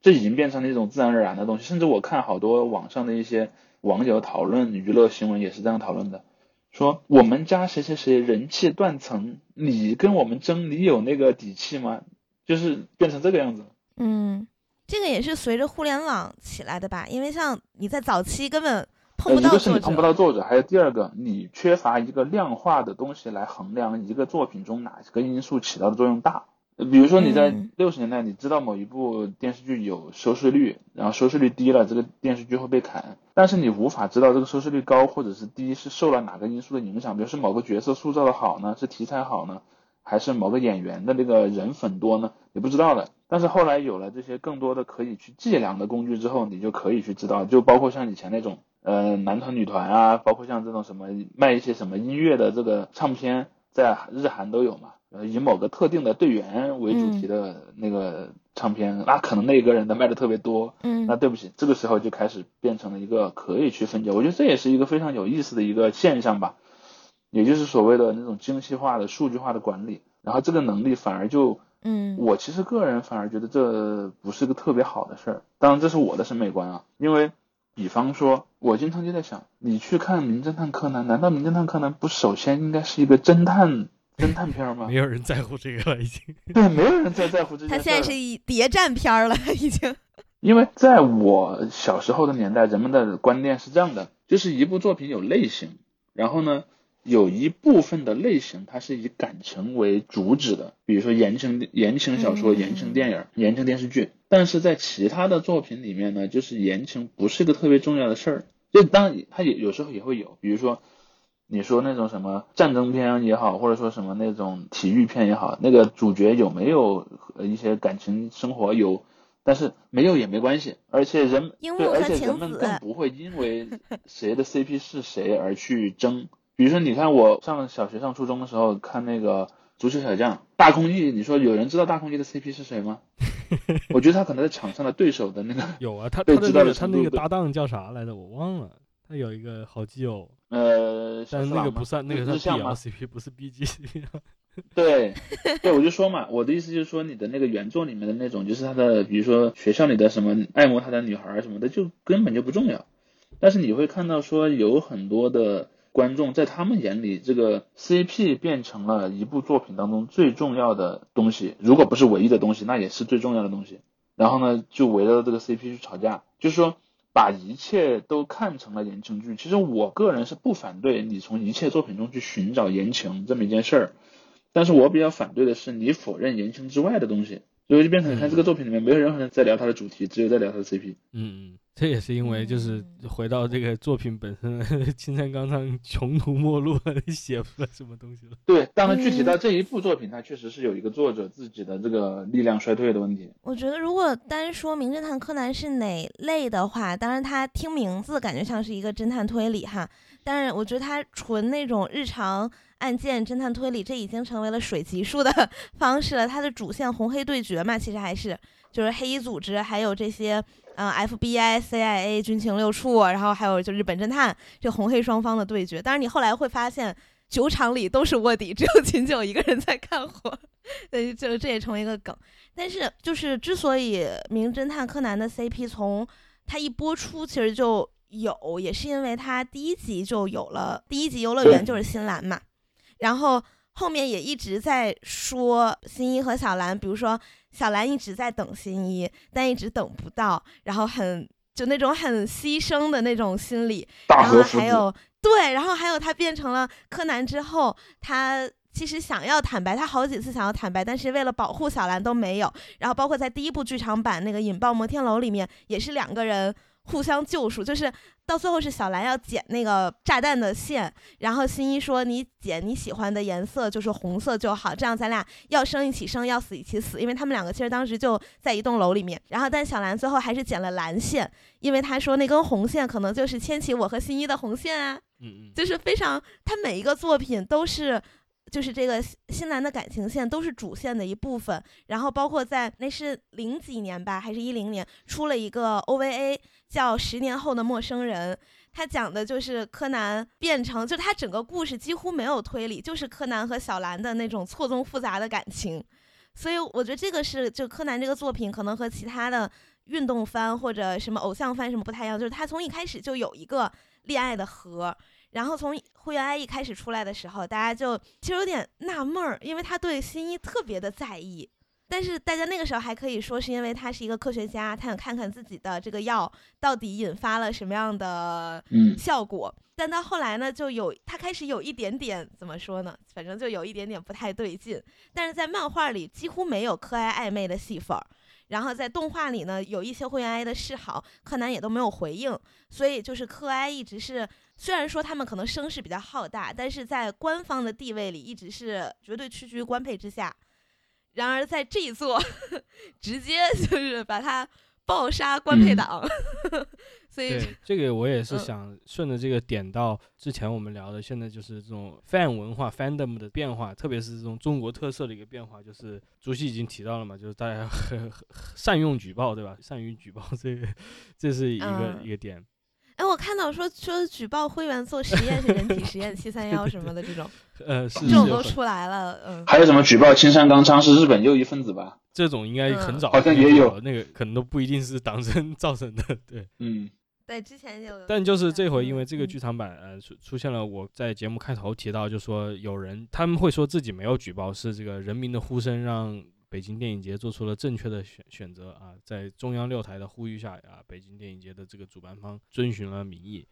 这已经变成了一种自然而然的东西。甚至我看好多网上的一些网友讨论娱乐新闻也是这样讨论的，说我们家谁谁谁人气断层，你跟我们争，你有那个底气吗？就是变成这个样子。嗯，这个也是随着互联网起来的吧？因为像你在早期根本碰呃，不到一个是你，碰不到作者，还有第二个，你缺乏一个量化的东西来衡量一个作品中哪个因素起到的作用大。呃比如说你在嗯六十年代，你知道某一部电视剧有收视率，然后收视率低了，这个电视剧会被砍，但是你无法知道这个收视率高或者是低是受了哪个因素的影响，比如是某个角色塑造的好呢，是题材好呢，还是某个演员的那个人粉多呢？你不知道的。但是后来有了这些更多的可以去计量的工具之后，你就可以去知道，就包括像以前那种呃男团女团啊，包括像这种什么卖一些什么音乐的这个唱片，在日韩都有嘛，呃以某个特定的队员为主题的那个唱片，那可能那个人的卖的特别多，嗯那对不起，这个时候就开始变成了一个可以去分解，我觉得这也是一个非常有意思的一个现象吧，也就是所谓的那种精细化的数据化的管理，然后这个能力反而就，嗯我其实个人反而觉得这不是个特别好的事儿，当然这是我的审美观啊，因为比方说，我经常就在想，你去看《名侦探柯南》，难道《名侦探柯南》不首先应该是一个侦探侦探片儿吗没？有人在乎这个了，已经。对，没有人在在乎这 件事儿了。他现在是一谍战片儿了，已经。因为在我小时候的年代，人们的观念是这样的，就是一部作品有类型，然后呢，有一部分的类型它是以感情为主旨的，比如说言情言情小说、嗯言情电影、言情电视剧。但是在其他的作品里面呢，就是言情不是个特别重要的事儿，就当然它也有时候也会有，比如说。你说那种什么战争片也好，或者说什么那种体育片也好，那个主角有没有呃一些感情生活有，但是没有也没关系，而且人对，而且人们更不会因为谁的 CP 是谁而去争。比如说，你看我上小学、上初中的时候看那个足球小将大空翼，你说有人知道大空翼的 CP 是谁吗？我觉得他可能在场上的对手的那个有啊，他被知道他的那个搭档叫啥来着？我忘了。他有一个好基友，呃，小但是那个不算，那个算日向吗 BL CP，不是 BG CP。对，对，我就说嘛，我的意思就是说，你的那个原作里面的那种，就是他的，比如说学校里的什么爱慕他的女孩儿什么的，就根本就不重要。但是你会看到说，有很多的观众在他们眼里，这个 CP 变成了一部作品当中最重要的东西，如果不是唯一的东西，那也是最重要的东西。然后呢，就围绕这个 CP 去吵架，就是说把一切都看成了言情剧。其实我个人是不反对你从一切作品中去寻找言情这么一件事儿。但是我比较反对的是你否认言情之外的东西，所以就变成你看这个作品里面没有任何人在聊它的主题，只有在聊他的 CP。嗯嗯，这也是因为就是嗯回到这个作品本身，青山刚昌穷途末路，写不出来什么东西了。对，当然具体嗯到这一部作品，它确实是有一个作者自己的这个力量衰退的问题。我觉得如果单说《名侦探柯南》是哪类的话，当然他听名字感觉像是一个侦探推理哈，但是我觉得他纯那种日常案件侦探推理，这已经成为了水级数的 方式了。它的主线红黑对决嘛，其实还是就是黑衣组织，还有这些嗯、呃 FBI、CIA、军情六处，然后还有就日本侦探这红黑双方的对决。当然你后来会发现。酒厂里都是卧底，只有秦九一个人在干活，对，就这也成为一个梗。但是就是之所以《名侦探柯南》的 CP 从它一播出其实就有，也是因为它第一集就有了，第一集游乐园就是新兰嘛，然后后面也一直在说新一和小兰，比如说小兰一直在等新一，但一直等不到，然后很就那种很牺牲的那种心理，然后还有对，然后还有他变成了柯南之后，他其实想要坦白，他好几次想要坦白，但是为了保护小兰都没有。然后包括在第一部剧场版那个《引爆摩天楼》里面，也是两个人互相救赎，就是到最后是小兰要剪那个炸弹的线，然后新一说你剪你喜欢的颜色就是红色就好，这样咱俩要生一起生，要死一起死，因为他们两个其实当时就在一栋楼里面。然后但小兰最后还是剪了蓝线，因为她说那根红线可能就是牵起我和新一的红线啊。嗯嗯，就是非常，他每一个作品都是，就是这个新新兰的感情线都是主线的一部分。然后包括在那是零几年吧，还是一零年出了一个 OVA 叫《十年后的陌生人》，他讲的就是柯南变成，就他整个故事几乎没有推理，就是柯南和小兰的那种错综复杂的感情。所以我觉得这个是就柯南这个作品可能和其他的运动番或者什么偶像番什么不太一样，就是他从一开始就有一个恋爱的核。然后从灰原哀一开始出来的时候，大家就其实有点纳闷儿，因为他对新一特别的在意。但是大家那个时候还可以说是因为他是一个科学家，他想看看自己的这个药到底引发了什么样的嗯效果。但到后来呢，就有他开始有一点点怎么说呢？反正就有一点点不太对劲。但是在漫画里几乎没有柯哀暧昧的戏份儿，然后在动画里呢，有一些灰原哀的示好，柯南也都没有回应。所以就是柯哀一直是，虽然说他们可能声势比较浩大，但是在官方的地位里一直是绝对屈居官配之下。然而在这一座，直接就是把他暴杀官配嗯党，所以，这个我也是嗯想顺着这个点到之前我们聊的，现在就是这种 fan 文化 fandom 的变化，特别是这种中国特色的一个变化，就是朱熹已经提到了嘛，就是大家很很善用举报，对吧？善于举报，这个这是一个、嗯一个点。哎，我看到说说举报灰原做实验是人体实验七三幺什么的这种，呃，是这种都出来了，嗯，还有什么举报青山刚昌是日本右翼分子吧？这种应该很嗯早，好像也有，那个可能都不一定是党争 造成的，对。嗯对，之前就有，但就是这回，因为嗯这个剧场版呃出出现了，我在节目开头提到，就说有人他们会说自己没有举报，是这个人民的呼声让北京电影节做出了正确的选选择啊，在中央六台的呼吁下啊，北京电影节的这个主办方遵循了民意。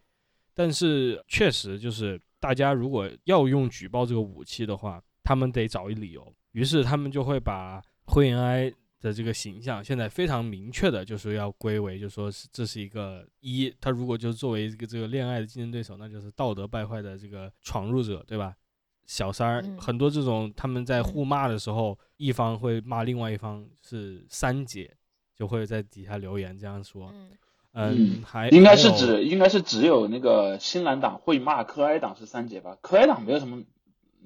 但是确实就是大家如果要用举报这个武器的话，他们得找一理由，于是他们就会把灰原哀的这个形象，现在非常明确的就是要归为，就说是这是一个一，他如果就作为一个这个恋爱的竞争对手，那就是道德败坏的这个闯入者，对吧？小三儿、嗯很多这种他们在嗯互骂的时候，一方会骂另外一方是三姐，就会在底下留言这样说。嗯，嗯，还应该是指应该是只有那个新蓝党会骂柯哀党是三姐吧？柯哀党没有什么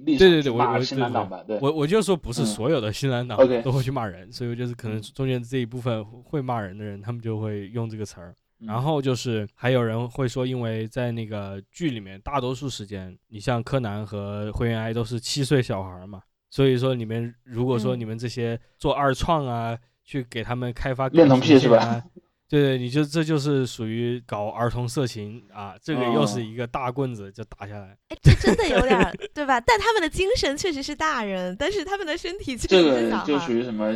对对对，我我对对新蓝党吧？对，我我就说不是嗯所有的新蓝党都会去骂人，所以就是可能嗯中间这一部分会骂人的人，他们就会用这个词儿。然嗯后就是还有人会说，因为在那个剧里面，大多数时间，你像柯南和灰原哀都是七岁小孩嘛，所以说你们如果说嗯你们这些做二创啊，去给他们开发恋童癖是吧啊？对对，你就这就是属于搞儿童色情啊，这个又是哦一个大棍子就打下来。哎，这真的有点 对吧？但他们的精神确实是大人，但是他们的身体确这实是小个就。属于什么？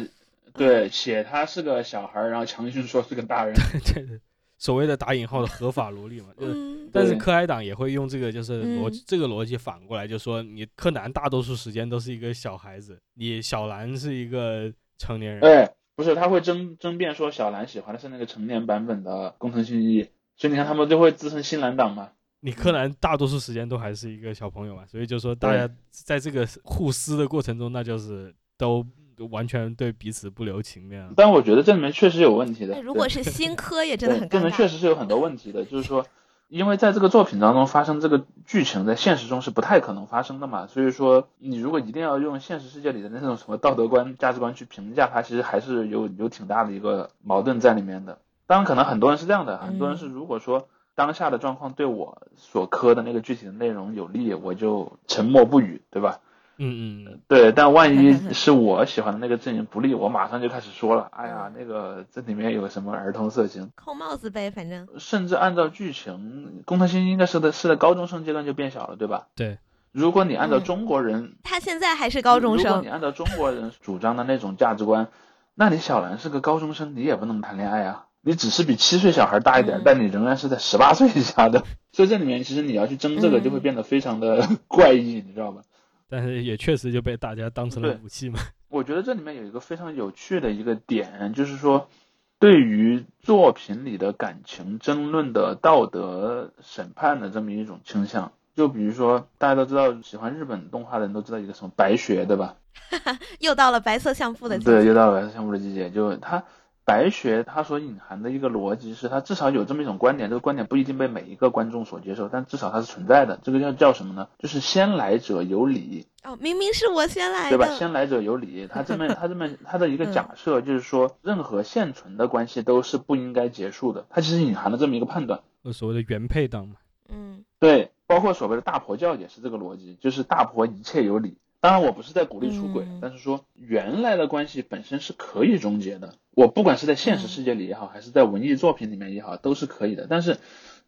对，写他是个小孩，然后强行说是个大人。对对，所谓的打引号的合法萝莉嘛，就是。嗯，但是柯哀党也会用这个，就是逻辑、嗯这个逻辑反过来，就说你柯南大多数时间都是一个小孩子，你小兰是一个成年人。哎，不是，他会争争辩说小兰喜欢的是那个成年版本的工藤新一，所以你看他们就会自称新兰党嘛。你柯南大多数时间都还是一个小朋友嘛，所以就说大家在这个互撕的过程中，那就是都完全对彼此不留情面。但我觉得这里面确实有问题的哎，。如果是新科，也真的，很尴这里面确。实是有很多问题的，就是说，因为在这个作品当中发生这个剧情，在现实中是不太可能发生的嘛，所以说你如果一定要用现实世界里的那种什么道德观、价值观去评价它，其实还是有有挺大的一个矛盾在里面的。当然，可能很多人是这样的，很多人是如果说当下的状况对我所磕的那个具体的内容有利，我就沉默不语，对吧？嗯嗯，对，但万一 是我喜欢的那个阵营不利，我马上就开始说了，哎呀，那个这里面有什么儿童色情，扣帽子呗，反正甚至按照剧情，工藤新一应该是在是在高中生阶段就变小了，对吧？对。如果你按照嗯中国人，他现在还是高中生如果你，按照中国人主张的那种价值观，那你小兰是个高中生，你也不能谈恋爱啊。你只是比七岁小孩大一点，嗯但你仍然是在十八岁以下的。所以这里面其实你要去争这个，嗯就会变得非常的 怪异，你知道吧？但是也确实就被大家当成了武器嘛。我觉得这里面有一个非常有趣的一个点，就是说，对于作品里的感情争论的道德审判的这么一种倾向。就比如说，大家都知道，喜欢日本动画的人都知道一个什么白雪，对吧？又到了白色相扑的季节对，又到了白色相扑的季节。就它白学，它所隐含的一个逻辑是，它至少有这么一种观点，这个观点不一定被每一个观众所接受，但至少它是存在的。这个叫叫什么呢？就是先来者有理。哦，明明是我先来对吧？先来者有理，他这么 他这么他的一个假设就是说，任何现存的关系都是不应该结束的。它其实隐含了这么一个判断。所谓的原配党嘛。嗯对，包括所谓的大婆教也是这个逻辑，就是大婆一切有理，当然，我不是在鼓励出轨，嗯但是说原来的关系本身是可以终结的。我不管是在现实世界里也好，还是在文艺作品里面也好，都是可以的。但是，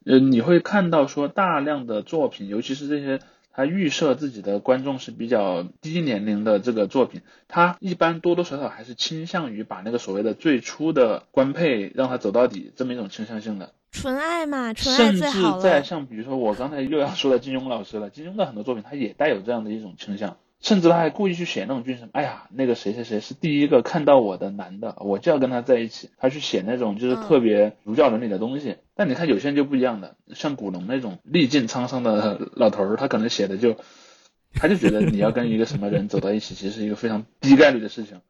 呃，你会看到说大量的作品，尤其是这些他预设自己的观众是比较低年龄的这个作品，他一般多多少少还是倾向于把那个所谓的最初的官配让他走到底这么一种倾向性的。纯爱嘛，纯爱甚至最好了。在像比如说我刚才又要说的金庸老师了，金庸的很多作品他也带有这样的一种倾向，甚至他还故意去写那种剧什么，哎呀，那个谁谁谁是第一个看到我的男的，我就要跟他在一起，他去写那种就是特别儒教伦理的东西。但你看有些人就不一样的，像古龙那种历尽沧桑的老头儿，他可能写的就，他就觉得你要跟一个什么人走到一起，其实是一个非常低概率的事情。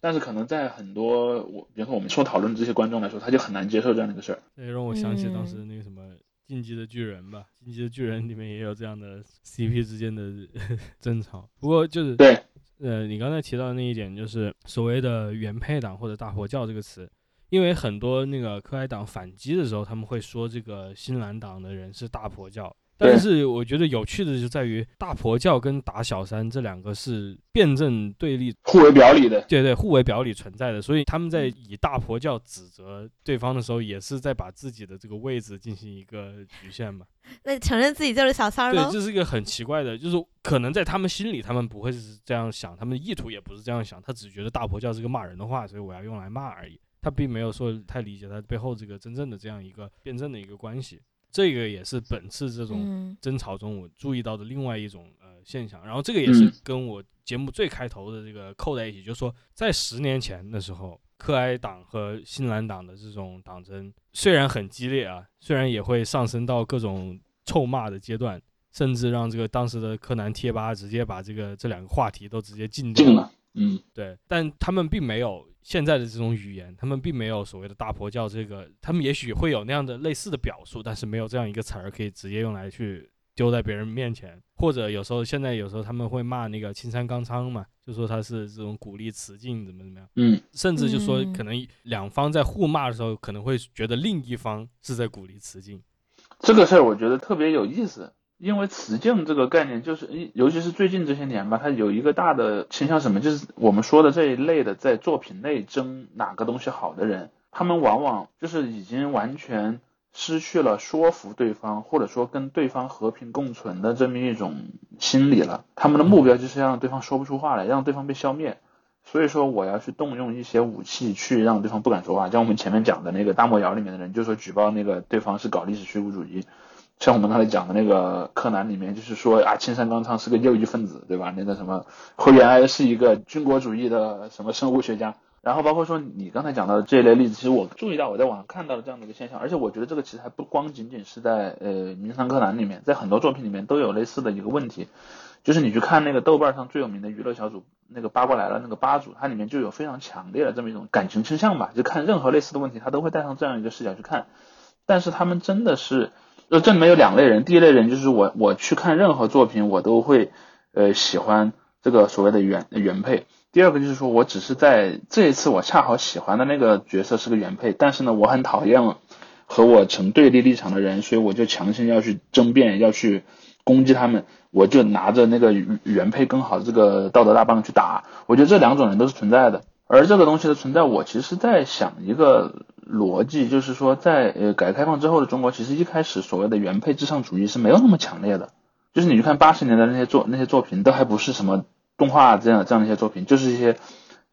但是可能在很多我，比如说我们说讨论这些观众来说，他就很难接受这样的一个事儿。这让我想起当时嗯那个什么《进击的巨人》吧，《进击的巨人》里面也有这样的 CP 之间的 争吵。不过就是对，呃，你刚才提到的那一点，就是所谓的原配党或者大佛教这个词，因为很多那个科爱党反击的时候，他们会说这个新蓝党的人是大佛教。但是我觉得有趣的就在于大婆教跟打小三这两个是辩证对立互为表里的。对对，互为表里存在的，所以他们嗯在以大婆教指责对方的时候，也是在把自己的这个位置进行一个局限嘛。那承认自己就是小三儿对，这是一个很奇怪的，就是可能在他们心里，他们不会是这样想，他们的意图也不是这样想，他只觉得大婆教是个骂人的话，所以我要用来骂而已。他并没有说太理解他背后这个真正的这样一个辩证的一个关系。这个也是本次这种嗯。争吵中我注意到的另外一种呃现象，然后这个也是嗯。跟我节目最开头的这个扣在一起，就是说在十年前的时候，克哀党和新蓝党的这种党争虽然很激烈啊，虽然也会上升到各种臭骂的阶段，甚至让这个当时的柯南贴吧直接把这个这两个话题都直接禁掉禁了，嗯，对，但他们并没有现在的这种语言，他们并没有所谓的大婆教这个，他们也许会有那样的类似的表述，但是没有这样一个词儿可以直接用来去丢在别人面前，或者有时候现在有时候他们会骂那个青山刚昌嘛，就说他是这种鼓励雌竞怎么怎么样，嗯，甚至就说嗯可能两方在互骂的时候，可能会觉得另一方是在鼓励雌竞。这个事儿我觉得特别有意思，因为雌竞这个概念，就是尤其是最近这些年吧，它有一个大的倾向，什么就是我们说的这一类的在作品内争哪个东西好的人，他们往往就是已经完全失去了说服对方，或者说跟对方和平共存的这么一种心理了。他们的目标就是让对方说不出话来，让对方被消灭。所以说，我要去动用一些武器去让对方不敢说话。像我们前面讲的那个大漠谣里面的人，就说举报那个对方是搞历史虚无主义。像我们刚才讲的那个柯南里面，就是说啊，青山刚昌是个右翼分子，对吧？那个什么灰原来是一个军国主义的什么生物学家。然后包括说你刚才讲到的这一类例子，其实我注意到我在网上看到了这样的一个现象，而且我觉得这个其实还不光仅仅是在呃《名侦探柯南》里面，在很多作品里面都有类似的一个问题，就是你去看那个豆瓣上最有名的娱乐小组那个八卦来了那个吧主，它里面就有非常强烈的这么一种感情倾向吧，就看任何类似的问题，他都会带上这样一个视角去看，但是他们真的是，呃，这里面有两类人，第一类人就是我我去看任何作品，我都会呃喜欢这个所谓的原原配。第二个就是说我只是在这一次我恰好喜欢的那个角色是个原配，但是呢我很讨厌和我成对立立场的人，所以我就强行要去争辩，要去攻击他们，我就拿着那个原配更好的这个道德大棒去打。我觉得这两种人都是存在的，而这个东西的存在，我其实在想一个逻辑，就是说在呃改革开放之后的中国，其实一开始所谓的原配至上主义是没有那么强烈的，就是你去看八十年代那些作那些作品，都还不是什么。动画这样这样的一些作品，就是一些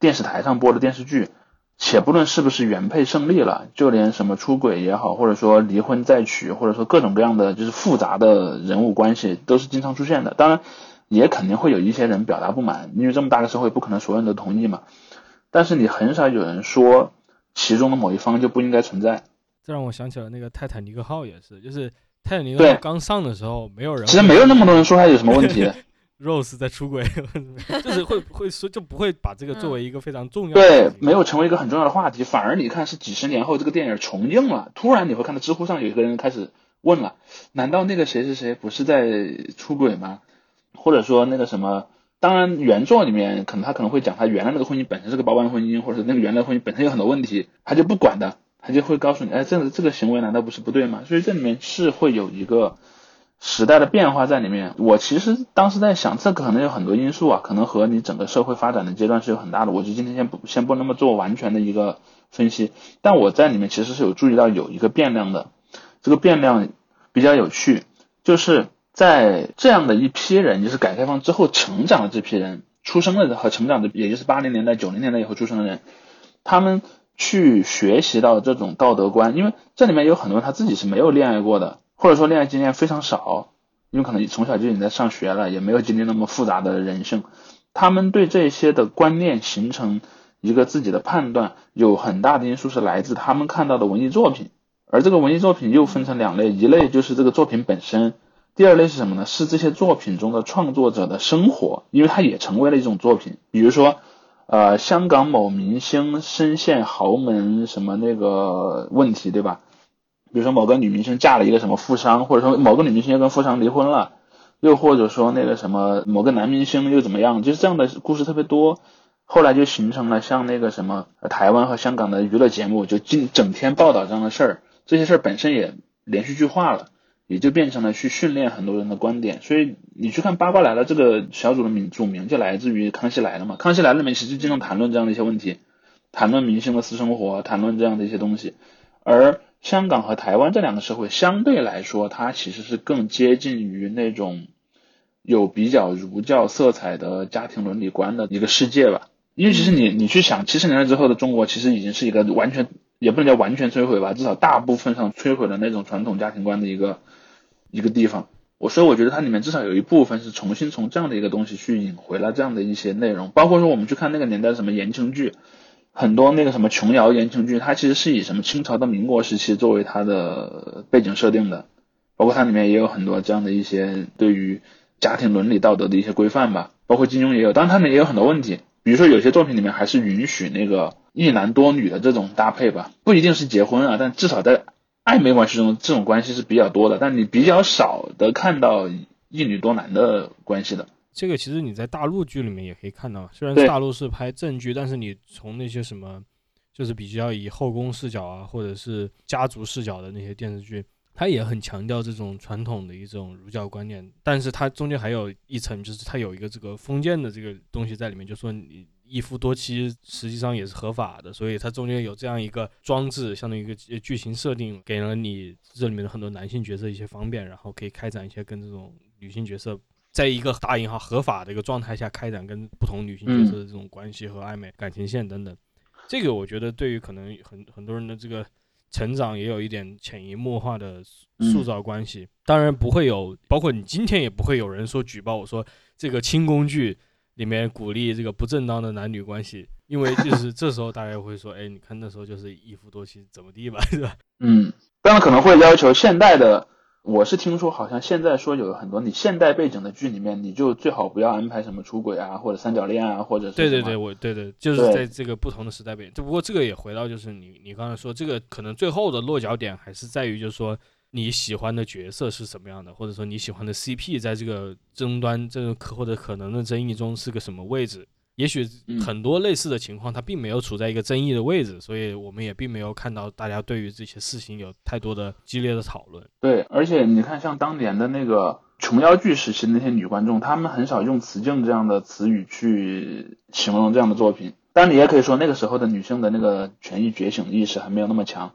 电视台上播的电视剧，且不论是不是原配胜利了，就连什么出轨也好，或者说离婚再娶，或者说各种各样的就是复杂的人物关系，都是经常出现的。当然，也肯定会有一些人表达不满，因为这么大个社会，不可能所有人都同意嘛。但是你很少有人说其中的某一方就不应该存在。这让我想起了那个泰坦尼克号也是，就是泰坦尼克对号刚上的时候，没有人其实没有那么多人说他有什么问题的。Rose 在出轨，就是会会说就不会把这个作为一个非常重要对，没有成为一个很重要的话题，反而你看是几十年后这个电影重映了，突然你会看到知乎上有一个人开始问了，难道那个谁谁谁不是在出轨吗？或者说那个什么？当然原作里面可能他可能会讲他原来那个婚姻本身是个包办婚姻，或者是那个原来婚姻本身有很多问题，他就不管的，他就会告诉你，哎，这个这个行为难道不是不对吗？所以这里面是会有一个时代的变化在里面。我其实当时在想，这可能有很多因素啊，可能和你整个社会发展的阶段是有很大的。我就今天先不先不那么做完全的一个分析，但我在里面其实是有注意到有一个变量的，这个变量比较有趣，就是在这样的一批人，就是改革开放之后成长的这批人，出生的和成长的，也就是八零年代、九零年代以后出生的人，他们去学习到这种道德观，因为这里面有很多他自己是没有恋爱过的。或者说恋爱经验非常少，因为可能从小就已经在上学了，也没有经历那么复杂的人生，他们对这些的观念形成一个自己的判断，有很大的因素是来自他们看到的文艺作品，而这个文艺作品又分成两类，一类就是这个作品本身，第二类是什么呢？是这些作品中的创作者的生活，因为它也成为了一种作品，比如说，呃，香港某明星深陷豪门什么那个问题，对吧？比如说某个女明星嫁了一个什么富商，或者说某个女明星又跟富商离婚了，又或者说那个什么某个男明星又怎么样，就是这样的故事特别多。后来就形成了像那个什么台湾和香港的娱乐节目，就尽整天报道这样的事儿。这些事儿本身也连续剧化了，也就变成了去训练很多人的观点。所以你去看《八卦来了》这个小组的名组名就来自于《康熙来了》嘛，《康熙来了》里面其实经常谈论这样的一些问题，谈论明星的私生活，谈论这样的一些东西，而。香港和台湾这两个社会相对来说，它其实是更接近于那种有比较儒教色彩的家庭伦理观的一个世界吧。因为其实你你去想，七十年代之后的中国，其实已经是一个完全也不能叫完全摧毁吧，至少大部分上摧毁了那种传统家庭观的一个一个地方。我所以我觉得它里面至少有一部分是重新从这样的一个东西去引回了这样的一些内容，包括说我们去看那个年代什么言情剧。很多那个什么琼瑶言情剧，它其实是以什么清朝到民国时期作为它的背景设定的，包括它里面也有很多这样的一些对于家庭伦理道德的一些规范吧，包括金庸也有，当然它里面也有很多问题，比如说有些作品里面还是允许那个一男多女的这种搭配吧，不一定是结婚啊，但至少在暧昧关系中这种关系是比较多的，但你比较少的看到一女多男的关系的。这个其实你在大陆剧里面也可以看到，虽然大陆是拍正剧，但是你从那些什么，就是比较以后宫视角啊，或者是家族视角的那些电视剧，它也很强调这种传统的一种儒教观念，但是它中间还有一层，就是它有一个这个封建的这个东西在里面，就说你一夫多妻实际上也是合法的，所以它中间有这样一个装置，相当于一个剧情设定，给了你这里面的很多男性角色一些方便，然后可以开展一些跟这种女性角色。在一个大银行合法的一个状态下开展跟不同女性角色的这种关系和暧昧感情线等等，这个我觉得对于可能很很多人的这个成长也有一点潜移默化的塑造关系。当然不会有，包括你今天也不会有人说举报我说这个轻宫剧里面鼓励这个不正当的男女关系，因为就是 这时候大家会说，哎，你看那时候就是一夫多妻怎么地吧，是吧？嗯，当然可能会要求现代的。我是听说，好像现在说有很多你现代背景的剧里面，你就最好不要安排什么出轨啊，或者三角恋啊，或者是对对对，我对对，就是在这个不同的时代背景。只不过这个也回到就是你你刚才说这个可能最后的落脚点还是在于就是说你喜欢的角色是什么样的，或者说你喜欢的 CP 在这个争端这个可或者可能的争议中是个什么位置。也许很多类似的情况，它并没有处在一个争议的位置，所以我们也并没有看到大家对于这些事情有太多的激烈的讨论。对，而且你看，像当年的那个琼瑶剧时期那些女观众，她们很少用雌竞这样的词语去形容这样的作品。当然，你也可以说那个时候的女性的那个权益觉醒意识还没有那么强。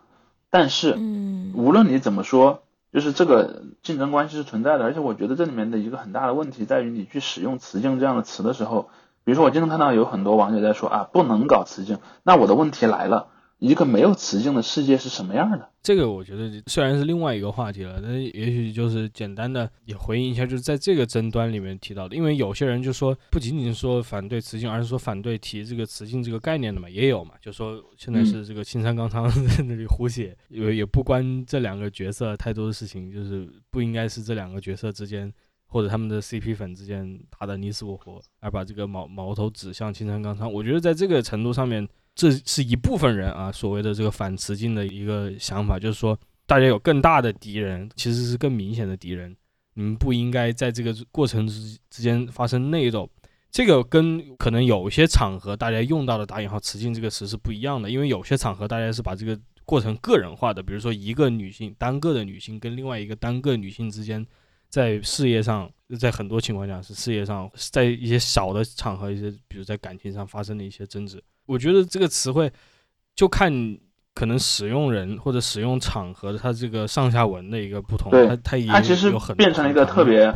但是，无论你怎么说，就是这个竞争关系是存在的。而且，我觉得这里面的一个很大的问题在于，你去使用雌竞这样的词的时候。比如说，我经常看到有很多网友在说啊，不能搞雌竞。那我的问题来了，一个没有雌性的世界是什么样的？这个我觉得虽然是另外一个话题了，但也许就是简单的也回应一下，就是在这个争端里面提到的。因为有些人就说，不仅仅说反对雌性，而是说反对提这个雌性这个概念的嘛，也有嘛，就说现在是这个青山刚昌 在那里胡写，也也不关这两个角色太多的事情，就是不应该是这两个角色之间。或者他们的 CP 粉之间打得你死我活，而把这个矛矛头指向青山刚昌，我觉得在这个程度上面，这是一部分人啊所谓的这个反雌竞的一个想法，就是说大家有更大的敌人，其实是更明显的敌人，你们不应该在这个过程之之间发生内斗。这个跟可能有些场合大家用到的打引号雌竞这个词是不一样的，因为有些场合大家是把这个过程个人化的，比如说一个女性单个的女性跟另外一个单个女性之间。在事业上，在很多情况下是事业上，在一些小的场合，一些比如在感情上发生的一些争执。我觉得这个词汇就看可能使用人或者使用场合，它这个上下文的一个不同，对它它也它其实变成了一个特别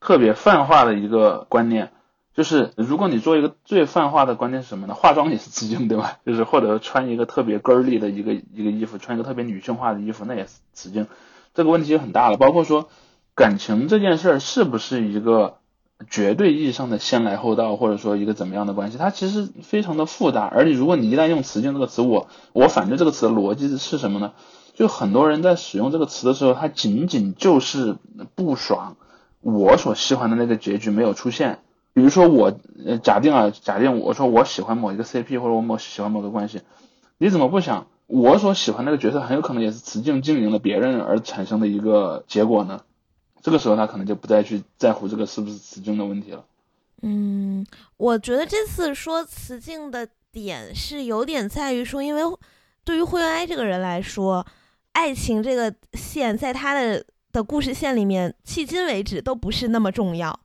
特别泛化的一个观念，就是如果你做一个最泛化的观念是什么呢？化妆也是雌竞，对吧？就是或者穿一个特别 girly 的一个一个衣服，穿一个特别女性化的衣服，那也是雌竞。这个问题就很大了。包括说感情这件事儿是不是一个绝对意义上的先来后到，或者说一个怎么样的关系？它其实非常的复杂。而且如果你一旦用雌竞这个词，我我反对这个词的逻辑是什么呢？就很多人在使用这个词的时候，他仅仅就是不爽我所喜欢的那个结局没有出现。比如说我呃假定啊，假定我说我喜欢某一个 CP 或者我某喜欢某个关系，你怎么不想我所喜欢那个角色很有可能也是雌竞经营了别人而产生的一个结果呢？这个时候他可能就不再去在乎这个是不是雌竞的问题了。嗯，我觉得这次说雌竞的点是有点在于说，因为对于灰原哀这个人来说，爱情这个线在他的的故事线里面，迄今为止都不是那么重要，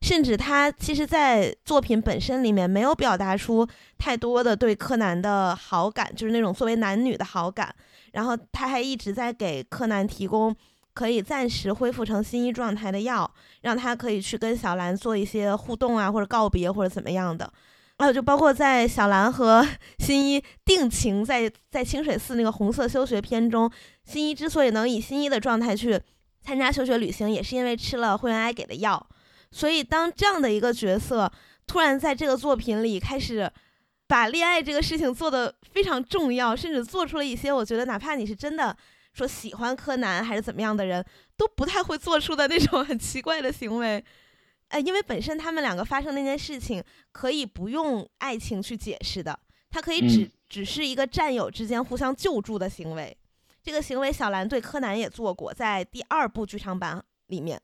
甚至他其实，在作品本身里面没有表达出太多的对柯南的好感，就是那种作为男女的好感。然后他还一直在给柯南提供可以暂时恢复成新一状态的药，让他可以去跟小兰做一些互动啊，或者告别或者怎么样的。还有就包括在小兰和 新一定情在在清水寺那个红色修学篇中，新一之所以能以新一的状态去参加休学旅行，也是因为吃了灰原哀给的药。所以当这样的一个角色突然在这个作品里开始把恋爱这个事情做得非常重要，甚至做出了一些我觉得哪怕你是真的说喜欢柯南还是怎么样的人都不太会做出的那种很奇怪的行为。呃，因为本身他们两个发生那件事情可以不用爱情去解释的，它可以只、嗯只是一个战友之间互相救助的行为。这个行为小兰对柯南也做过，在第二部剧场版里面。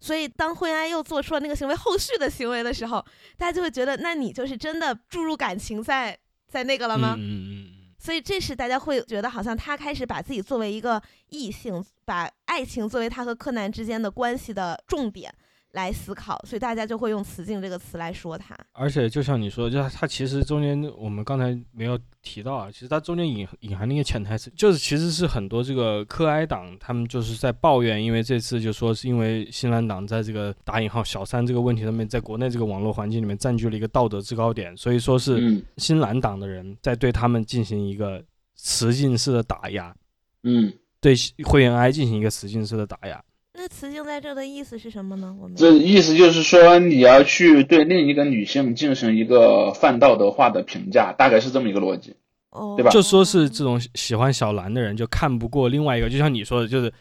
所以当灰原哀又做出了那个行为后续的行为的时候，大家就会觉得，那你就是真的注入感情在在那个了吗？嗯嗯所以这是大家会觉得，好像他开始把自己作为一个异性，把爱情作为他和柯南之间的关系的重点来思考，所以大家就会用“雌竞”这个词来说他。而且就像你说，就是它其实中间我们刚才没有提到啊，其实它中间隐隐含的一个潜台词，就是其实是很多这个科哀党他们就是在抱怨，因为这次就说是因为新蓝党在这个打引号小三这个问题上面，在国内这个网络环境里面占据了一个道德制高点，所以说是嗯新蓝党的人在对他们进行一个雌竞式的打压，嗯，对会员 I 进行一个雌竞式的打压。那“雌竞”在这儿的意思是什么呢？我们这意思就是说你要去对另一个女性进行一个泛道德化的评价，大概是这么一个逻辑。哦，对吧就说是这种喜欢小兰的人就看不过另外一个，就像你说的，就是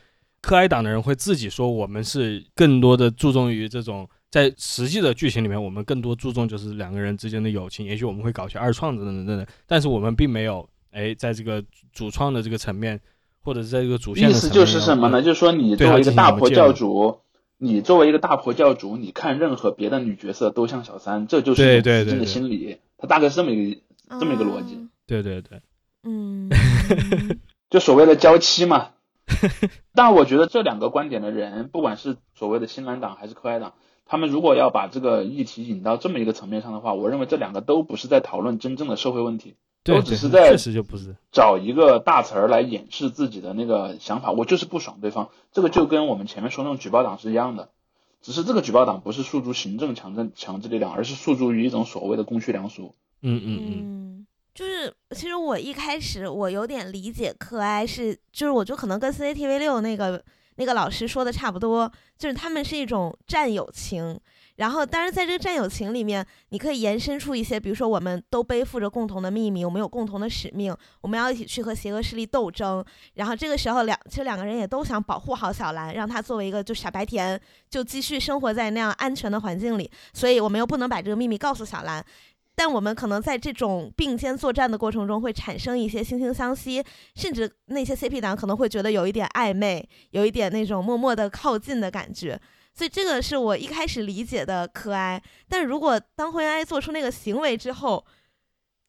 柯爱党的人会自己说我们是更多的注重于这种在实际的剧情里面，我们更多注重就是两个人之间的友情，也许我们会搞些二创等等等等，但是我们并没有哎在这个主创的这个层面，或者是在这个主线的层面意思就是什么呢？就是说你作为一个大婆教主，你作为一个大婆教主，你看任何别的女角色都像小三，这就是对对对对心理。他大概是这么一个这么一个逻辑啊对对对，嗯，就所谓的娇妻嘛。但我觉得这两个观点的人，不管是所谓的新蓝党还是科爱党，他们如果要把这个议题引到这么一个层面上的话，我认为这两个都不是在讨论真正的社会问题，对都只是在确实就不是，找一个大词儿来掩饰自己的那个想法。我就是不爽对方，这个就跟我们前面说那种举报党是一样的，只是这个举报党不是诉诸行政强制强制力量，而是诉诸于一种所谓的公序良俗。嗯嗯嗯，嗯，就是其实我一开始我有点理解柯哀是，就是我就可能跟 CCTV 六那个那个老师说的差不多，就是他们是一种战友情。然后，当然，在这个战友情里面，你可以延伸出一些，比如说，我们都背负着共同的秘密，我们有共同的使命，我们要一起去和邪恶势力斗争。然后这个时候两，其实两个人也都想保护好小兰，让她作为一个就傻白甜，就继续生活在那样安全的环境里。所以我们又不能把这个秘密告诉小兰，但我们可能在这种并肩作战的过程中，会产生一些惺惺相惜，甚至那些 CP 党可能会觉得有一点暧昧，有一点那种默默的靠近的感觉。所以这个是我一开始理解的可爱，但如果当灰原哀做出那个行为之后，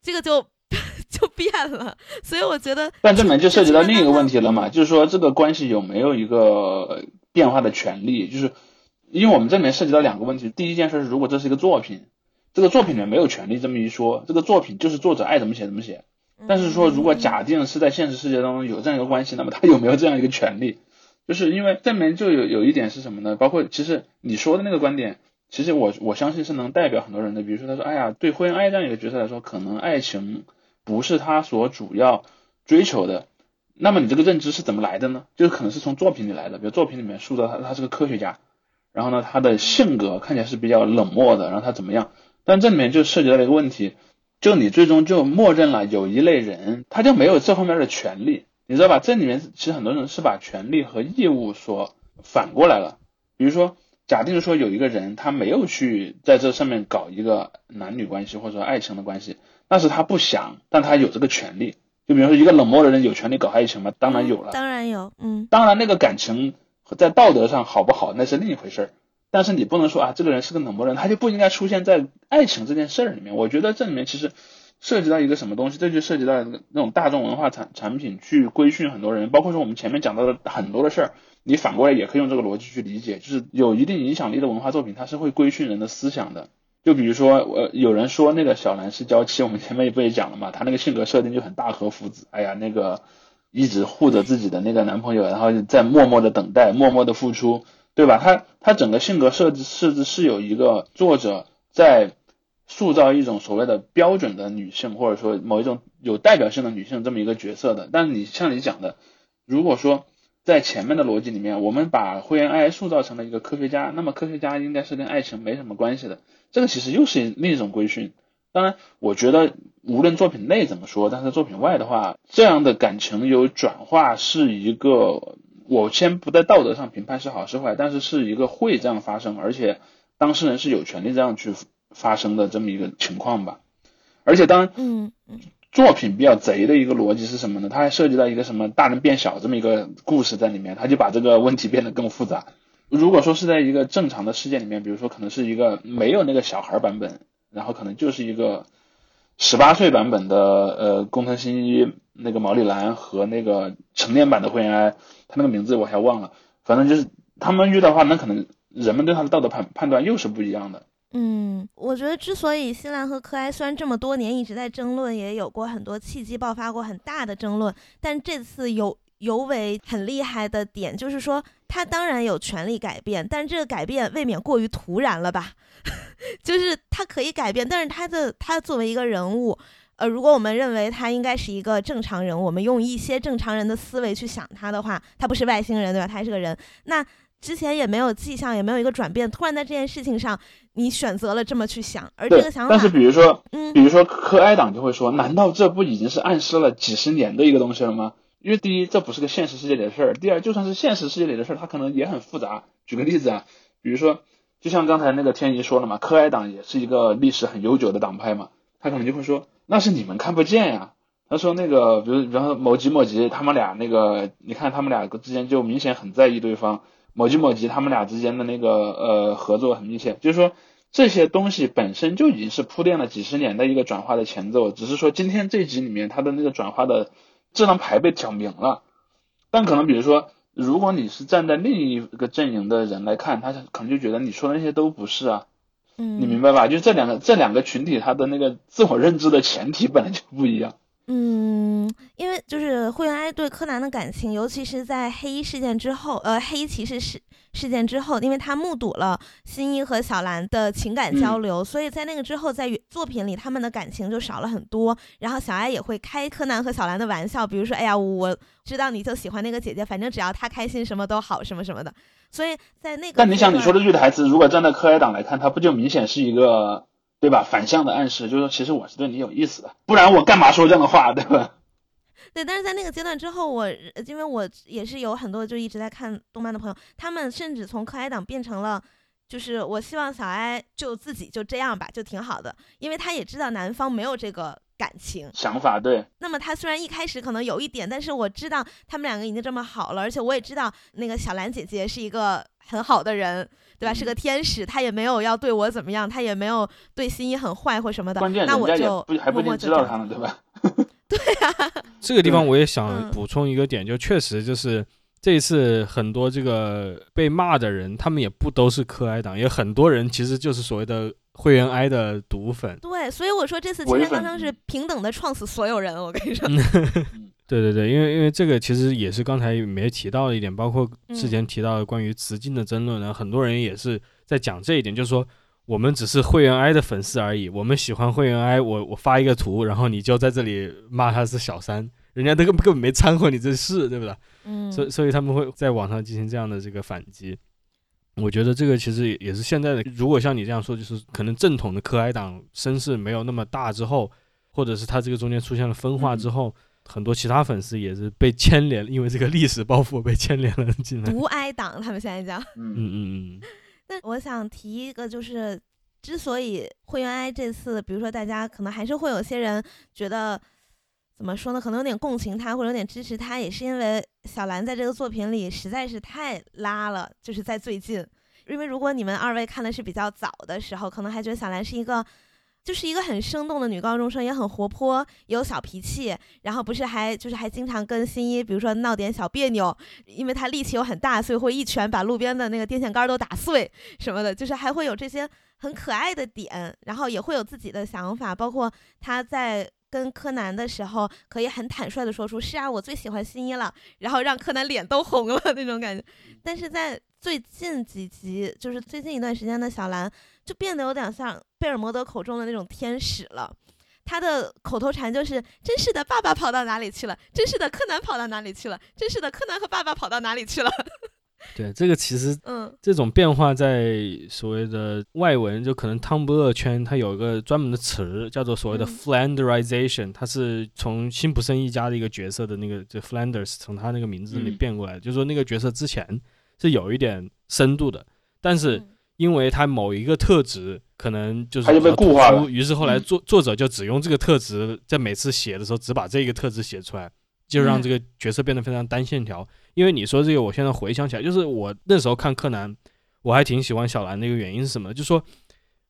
这个就 就变了。所以我觉得，但这里面就涉及到另一个问题了嘛，就是说这个关系有没有一个变化的权利？就是因为我们这里面涉及到两个问题，第一件事是，如果这是一个作品，这个作品里面没有权利这么一说，这个作品就是作者爱怎么写怎么写。但是说，如果假定是在现实世界当中有这样一个关系，那么他有没有这样一个权利？就是因为这里面就有有一点是什么呢？包括其实你说的那个观点，其实我我相信是能代表很多人的。比如说他说，哎呀，对灰原哀这样一个角色来说，可能爱情不是他所主要追求的。那么你这个认知是怎么来的呢？就是可能是从作品里来的，比如作品里面塑造他他是个科学家，然后呢他的性格看起来是比较冷漠的，然后他怎么样？但这里面就涉及到了一个问题，就你最终就默认了有一类人，他就没有这方面的权利，你知道吧？这里面其实很多人是把权利和义务所反过来了。比如说，假定说有一个人他没有去在这上面搞一个男女关系或者爱情的关系，那是他不想，但他有这个权利。就比如说一个冷漠的人有权利搞爱情吗？当然有了，当然有，嗯，当然那个感情在道德上好不好那是另一回事儿。但是你不能说啊，这个人是个冷漠人，他就不应该出现在爱情这件事儿里面。我觉得这里面其实涉及到一个什么东西，这就涉及到那种大众文化产产品去规训很多人，包括说我们前面讲到的很多的事儿，你反过来也可以用这个逻辑去理解，就是有一定影响力的文化作品，它是会规训人的思想的。就比如说，呃，有人说那个小兰是娇妻，我们前面也不也讲了嘛，她那个性格设定就很大和福子，哎呀，那个一直护着自己的那个男朋友，然后在默默的等待，默默的付出。对吧？他他整个性格设置设置是有一个作者在塑造一种所谓的标准的女性，或者说某一种有代表性的女性这么一个角色的。但是你像你讲的，如果说在前面的逻辑里面，我们把灰原哀塑造成了一个科学家，那么科学家应该是跟爱情没什么关系的。这个其实又是另一种规训。当然，我觉得无论作品内怎么说，但是作品外的话，这样的感情有转化是一个。我先不在道德上评判是好是坏，但是是一个会这样发生，而且当事人是有权利这样去发生的这么一个情况吧。而且当嗯作品比较贼的一个逻辑是什么呢？它还涉及到一个什么大人变小这么一个故事在里面，他就把这个问题变得更复杂。如果说是在一个正常的事件里面，比如说可能是一个没有那个小孩版本，然后可能就是一个十八岁版本的呃工藤新一。那个毛利兰和那个成年版的灰原哀，他那个名字我还忘了，反正就是他们遇到的话，那可能人们对他的道德判判断又是不一样的。嗯，我觉得之所以新兰和柯哀虽然这么多年一直在争论，也有过很多契机爆发过很大的争论，但这次有尤为很厉害的点就是说，他当然有权利改变，但这个改变未免过于突然了吧？就是他可以改变，但是他的他作为一个人物。呃，如果我们认为他应该是一个正常人，我们用一些正常人的思维去想他的话，他不是外星人，对吧？他还是个人。那之前也没有迹象，也没有一个转变，突然在这件事情上，你选择了这么去想，而这个想法，但是比如说，嗯，比如说科哀党就会说，难道这不已经是暗示了几十年的一个东西了吗？因为第一，这不是个现实世界里的事儿；第二，就算是现实世界里的事儿，它可能也很复杂。举个例子啊，比如说，就像刚才那个天怡说了嘛，科哀党也是一个历史很悠久的党派嘛，他可能就会说。那是你们看不见呀。他说那个，比如，比方说某吉某吉，他们俩那个，你看他们俩之间就明显很在意对方。某吉某吉他们俩之间的那个呃合作很密切，就是说这些东西本身就已经是铺垫了几十年的一个转化的前奏，只是说今天这集里面它的那个转化的这张牌被挑明了。但可能比如说，如果你是站在另一个阵营的人来看，他可能就觉得你说的那些都不是啊。嗯，你明白吧？就这两个这两个群体，他的那个自我认知的前提本来就不一样。嗯，因为就是灰原哀对柯南的感情，尤其是在黑衣事件之后，呃，黑衣骑士事事件之后，因为他目睹了新一和小兰的情感交流，所以在那个之后，在作品里他们的感情就少了很多。然后小哀也会开柯南和小兰的玩笑，比如说，哎呀，我知道你就喜欢那个姐姐，反正只要她开心，什么都好，什么什么的。所以在那个，但你想你说的这句台词，如果站在柯哀党来看，它不就明显是一个对吧反向的暗示，就是说其实我是对你有意思的，不然我干嘛说这样的话，对吧？对，但是在那个阶段之后，我因为我也是有很多就一直在看动漫的朋友，他们甚至从可爱党变成了，就是我希望小哀就自己就这样吧，就挺好的，因为他也知道男方没有这个。感情想法对，那么他虽然一开始可能有一点，但是我知道他们两个已经这么好了，而且我也知道那个小兰姐姐是一个很好的人，对吧？是个天使，她也没有要对我怎么样，她也没有对心一很坏或什么的。那我就不还不一定知道他们，对吧？对呀，这个地方我也想补充一个点，就确实就是这一次很多这个被骂的人，他们也不都是柯哀党，也很多人其实就是所谓的会员哀的毒粉。对，所以我说这次唯粉青山刚昌是平等的创死所有人，我跟你说，对对对，因为因为这个其实也是刚才没提到的一点，包括之嗯。前提到的关于雌竞的争论呢，很多人也是在讲这一点，就是说我们只是会员 I 的粉丝而已，我们喜欢会员 I，我我发一个图，然后你就在这里骂他是小三，人家都根本根本没掺和你这事，对不对？嗯，所以所以他们会在网上进行这样的这个反击。我觉得这个其实也也是现在的，如果像你这样说，就是可能正统的柯哀党声势没有那么大之后，或者是他这个中间出现了分化之后，很多其他粉丝也是被牵连，因为这个历史包袱被牵连了进来。独哀党他们现在叫。嗯嗯嗯嗯，那我想提一个，就是之所以会员哀这次，比如说大家可能还是会有些人觉得怎么说呢，可能有点共情他或者有点支持他，也是因为小兰在这个作品里实在是太拉了，就是在最近。因为如果你们二位看的是比较早的时候，可能还觉得小兰是一个。就是一个很生动的女高中生，也很活泼，有小脾气，然后不是还就是还经常跟新一，比如说闹点小别扭，因为她力气又很大，所以会一拳把路边的那个电线杆都打碎什么的，就是还会有这些很可爱的点，然后也会有自己的想法，包括她在跟柯南的时候，可以很坦率的说出“是啊，我最喜欢新一了”，然后让柯南脸都红了 那种感觉。但是在最近几集，就是最近一段时间的小兰，就变得有点像贝尔摩德口中的那种天使了。他的口头禅就是“真是的，爸爸跑到哪里去了？真是的，柯南跑到哪里去了？真是的，柯南和爸爸跑到哪里去了 对，这个其实？”嗯这种变化在所谓的外文，就可能汤姆勒圈，它有一个专门的词叫做所谓的嗯 Flanderization，它是从辛普森一家的一个角色的那个就 Flanders 从他那个名字里嗯变过来的，就是说那个角色之前是有一点深度的，但是嗯因为他某一个特质可能就是它就被比较突固化了出于是后来嗯作作者就只用这个特质，在每次写的时候只把这个特质写出来，就让嗯这个角色变得非常单线条。因为你说这个，我现在回想起来，就是我那时候看柯南，我还挺喜欢小兰的一个原因是什么呢？就是说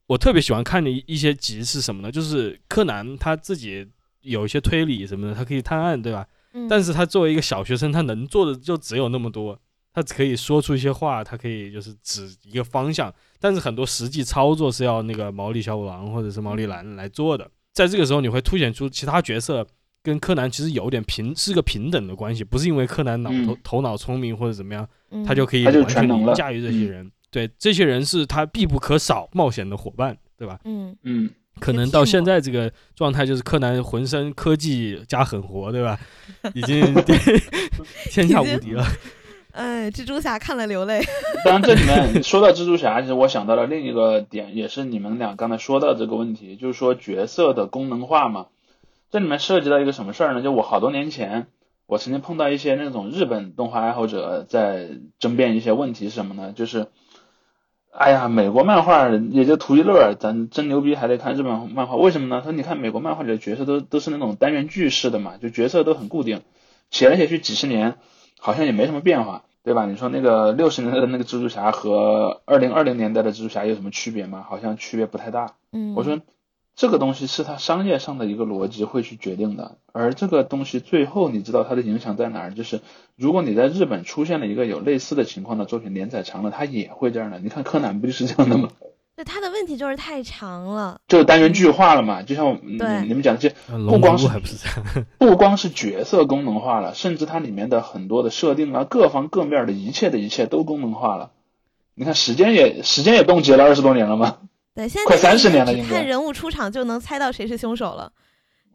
我特别喜欢看的一一些集是什么呢？就是柯南他自己有一些推理什么的，他可以探案，对吧？嗯，但是他作为一个小学生，他能做的就只有那么多。他可以说出一些话，他可以就是指一个方向，但是很多实际操作是要那个毛利小五郎或者是毛利兰来做的。在这个时候，你会凸显出其他角色跟柯南其实有点平是个平等的关系，不是因为柯南脑头、嗯头脑聪明或者怎么样，嗯他就可以完全驾驭这些人。对，这些人是他必不可少冒险的伙伴，对吧？嗯嗯，可能到现在这个状态，就是柯南浑身科技加狠活，对吧？已经 天下无敌了。哎，蜘蛛侠看了流泪。当然，这里面说到蜘蛛侠，其实我想到了另一个点，也是你们俩刚才说到这个问题，就是说角色的功能化嘛。这里面涉及到一个什么事儿呢？就我好多年前，我曾经碰到一些那种日本动画爱好者在争辩一些问题，是什么呢？就是，哎呀，美国漫画也就图一乐，咱真牛逼还得看日本漫画，为什么呢？他说你看美国漫画里的角色都都是那种单元剧式的嘛，就角色都很固定，写来写去几十年，好像也没什么变化。对吧？你说那个六十年代的那个蜘蛛侠和二零二零年代的蜘蛛侠有什么区别吗？好像区别不太大。嗯，我说这个东西是它商业上的一个逻辑会去决定的，而这个东西最后你知道它的影响在哪儿？就是如果你在日本出现了一个有类似的情况的作品，连载长了，它也会这样的。你看柯南不就是这样的吗？对他的问题就是太长了。就是单元剧化了嘛，就像嗯对你们讲这些，呃龙光是还不是这样，不光是角色功能化了，甚至它里面的很多的设定啊，各方各面的一切的一切都功能化了。你看时间也时间也冻结了二十多年了嘛，对，现在快三十年了只应该看人物出场就能猜到谁是凶手了。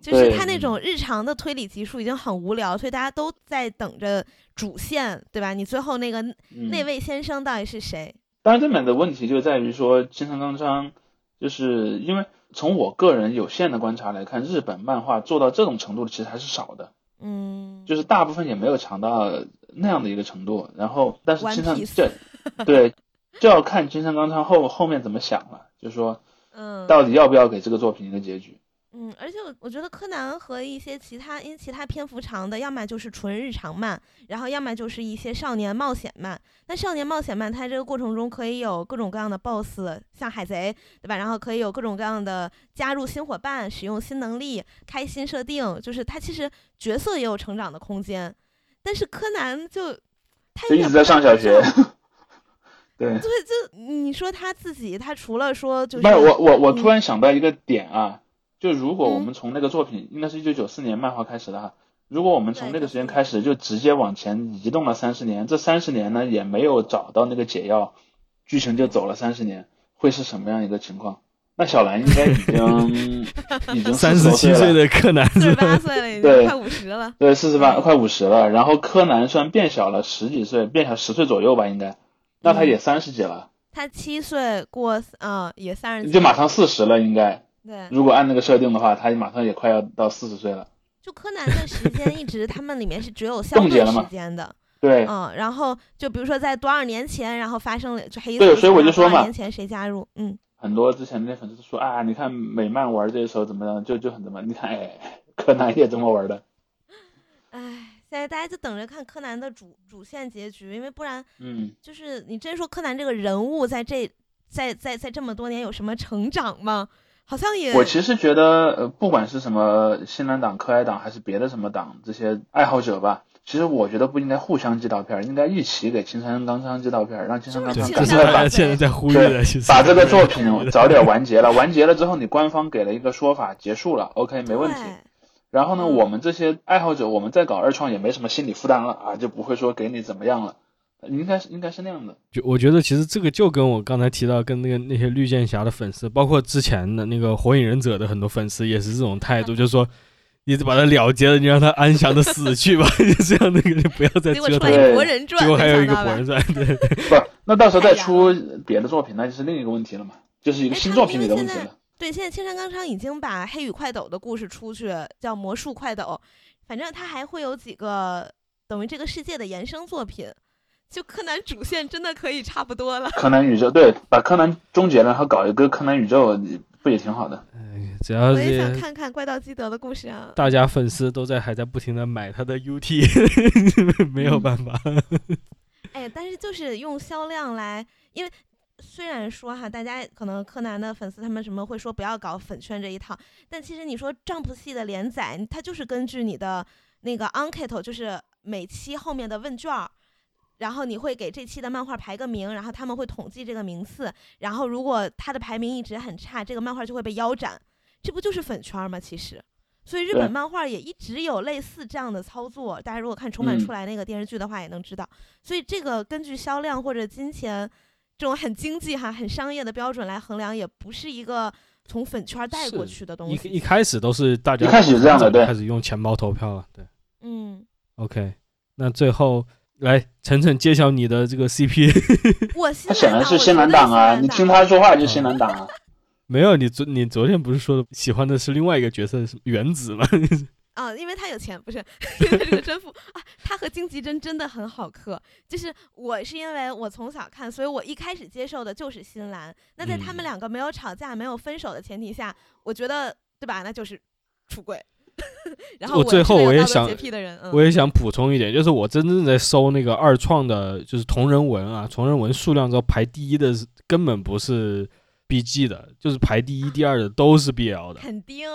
就是他那种日常的推理集数已经很无聊，所以大家都在等着主线，对吧？你最后那个嗯、那位先生到底是谁？当然，这里面的问题就在于说，金城刚昌，就是因为从我个人有限的观察来看，日本漫画做到这种程度的其实还是少的，嗯，就是大部分也没有强到那样的一个程度。然后，但是金城这对就要看金城刚昌后后面怎么想了，就是说嗯，到底要不要给这个作品一个结局。嗯，而且我我觉得柯南和一些其他，因为其他篇幅长的，要么就是纯日常漫，然后要么就是一些少年冒险漫。那少年冒险漫，它这个过程中可以有各种各样的 BOSS，像海贼，对吧？然后可以有各种各样的加入新伙伴、使用新能力、开新设定，就是它其实角色也有成长的空间。但是柯南就他就一直在上小学。对，对，就你说他自己，他除了说就是没有我我我嗯突然想到一个点啊，就如果我嗯们从那个作品，应该是一九九四年漫画开始的哈，如果我们从那个时间开始就直接往前移动了三十年，这三十年呢也没有找到那个解药，剧情就走了三十年，会是什么样一个情况？那小兰应该已经 已经三十七岁了。的柯南四十八岁了，已经对快五十了。对，四十八嗯快五十了，然后柯南算变小了十几岁，变小十岁左右吧，应该，那他也三十几了，他七岁过，嗯，也三十几，就马上四十了，应该。对。如果按那个设定的话，他马上也快要到四十岁了。就柯南的时间一直，他们里面是只有相 对时间的，对，嗯，然后就比如说在多少年前，然后发生了就黑对所以我就说嘛。年前谁加入，嗯，很多之前那些粉丝说啊，你看美漫玩这时候怎么样，就就很怎么，你看哎，柯南也这么玩的，唉，现在大家就等着看柯南的主主线结局，因为不然嗯，就是你真说柯南这个人物在这在在在这么多年有什么成长吗？好像也我其实觉得呃，不管是什么新蓝党、可爱党还是别的什么党，这些爱好者吧，其实我觉得不应该互相寄刀片儿，应该一起给青山刚昌寄刀片儿，让青山刚昌赶快把大家现在在呼吁的，把这个作品 早点完结了，完结了之后你官方给了一个说法，结束了，OK 没问题。然后呢，嗯我们这些爱好者，我们再搞二创也没什么心理负担了啊，就不会说给你怎么样了，应该是应该是那样的。就我觉得其实这个就跟我刚才提到跟那个那些绿箭侠的粉丝，包括之前的那个火影忍者的很多粉丝也是这种态度，就是说你把他了结了，你让他安详的死去吧，就这样那个你不要再折腾结果出来博人传，结果还有一个博人传，对，不，那到时候再出别的作品，那就是另一个问题了嘛，就是一个新作品里的问题了。对，现在青山刚昌已经把黑羽快斗的故事出去，叫魔术快斗，反正他还会有几个等于这个世界的衍生作品。就柯南主线真的可以差不多了，柯南宇宙，对，把柯南终结了，然后搞一个柯南宇宙，不也挺好的？哎只要我也想看看怪盗基德的故事啊。大家粉丝都在还在不停的买他的 UT，没有嗯办法，哎，但是就是用销量来，因为虽然说哈，大家可能柯南的粉丝他们什么会说不要搞粉圈这一套，但其实你说 Jump 系的连载，它就是根据你的那个 enquete，就是每期后面的问卷儿。然后你会给这期的漫画排个名，然后他们会统计这个名次，然后如果它的排名一直很差，这个漫画就会被腰斩，这不就是粉圈吗？其实，所以日本漫画也一直有类似这样的操作。大家如果看重版嗯出来那个电视剧的话，也能知道。所以这个根据销量或者金钱这种很经济哈、很商业的标准来衡量，也不是一个从粉圈带过去的东西。一开始都是大家一开始是这样的对开始用钱包投票了，对嗯，，OK，那最后来晨晨揭晓你的这个 CP，他显然是新蓝绝对党啊，你听他说话就是新蓝党啊。没有，你昨你昨天不是说喜欢的是另外一个角色是原子吗？啊，因为他有钱，不是 因为这个真服啊。他和金吉真真的很好磕，就是我是因为我从小看，所以我一开始接受的就是新兰。那在他们嗯两个没有吵架、没有分手的前提下，我觉得对吧？那就是出轨。然后我最后我也想我也想补充一点，就是我真正在搜那个二创的，就是同人文啊，同人文数量之后排第一的根本不是 BG 的，就是排第一、第二的都是 BL 的。肯定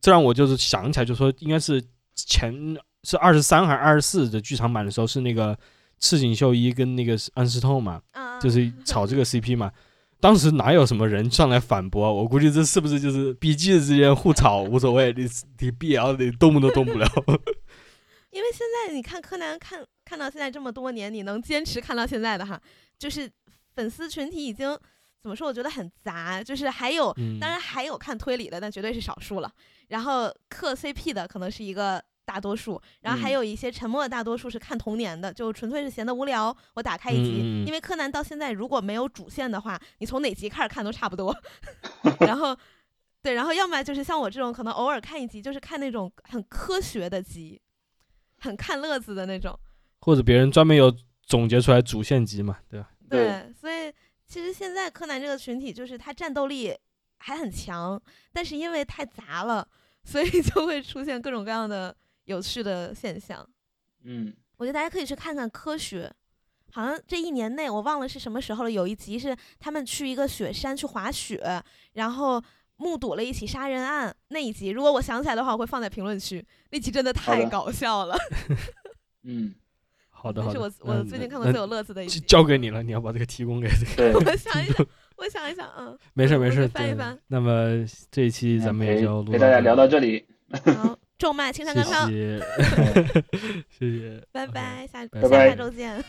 这让我就是想起来，就说应该是前是二十三还是二十四的剧场版的时候，是那个赤井秀一跟那个安室透嘛，啊，就是炒这个 CP 嘛。当时哪有什么人上来反驳？我估计这是不是就是笔记之间互吵无所谓，你你 BL 你动都动不了。因为现在你看柯南看看到现在这么多年，你能坚持看到现在的哈，就是粉丝群体已经怎么说？我觉得很杂，就是还有嗯，当然还有看推理的，但绝对是少数了。然后磕 CP 的可能是一个大多数，然后还嗯有一些沉默的大多数是看童年的，就纯粹是闲得无聊，我打开一集。因为柯南到现在如果没有主线的话，你从哪集开始看都差不多。然后，对，然后要么就是像我这种，可能偶尔看一集，就是看那种很科学的集，很看乐子的那种。或者别人专门有总结出来主线集嘛，对吧？对所以其实现在柯南这个群体，就是他战斗力还很强，但是因为太杂了，所以就会出现各种各样的有趣的现象。嗯。我觉得大家可以去看看科学好像这一年内我忘了是什么时候了有一集是他们去一个雪山去滑雪然后目睹了一起杀人案那一集如果我想起来的话我会放在评论区那集真的太搞笑了。嗯。好的这是我我最近看过最有乐子的一集交给你了你要把这个提供给 我想一想我想一想啊没事没事翻一翻。那么这一期咱们也就给大家聊到这里。好。咒骂青山康康，谢谢，拜拜，下，下下周见。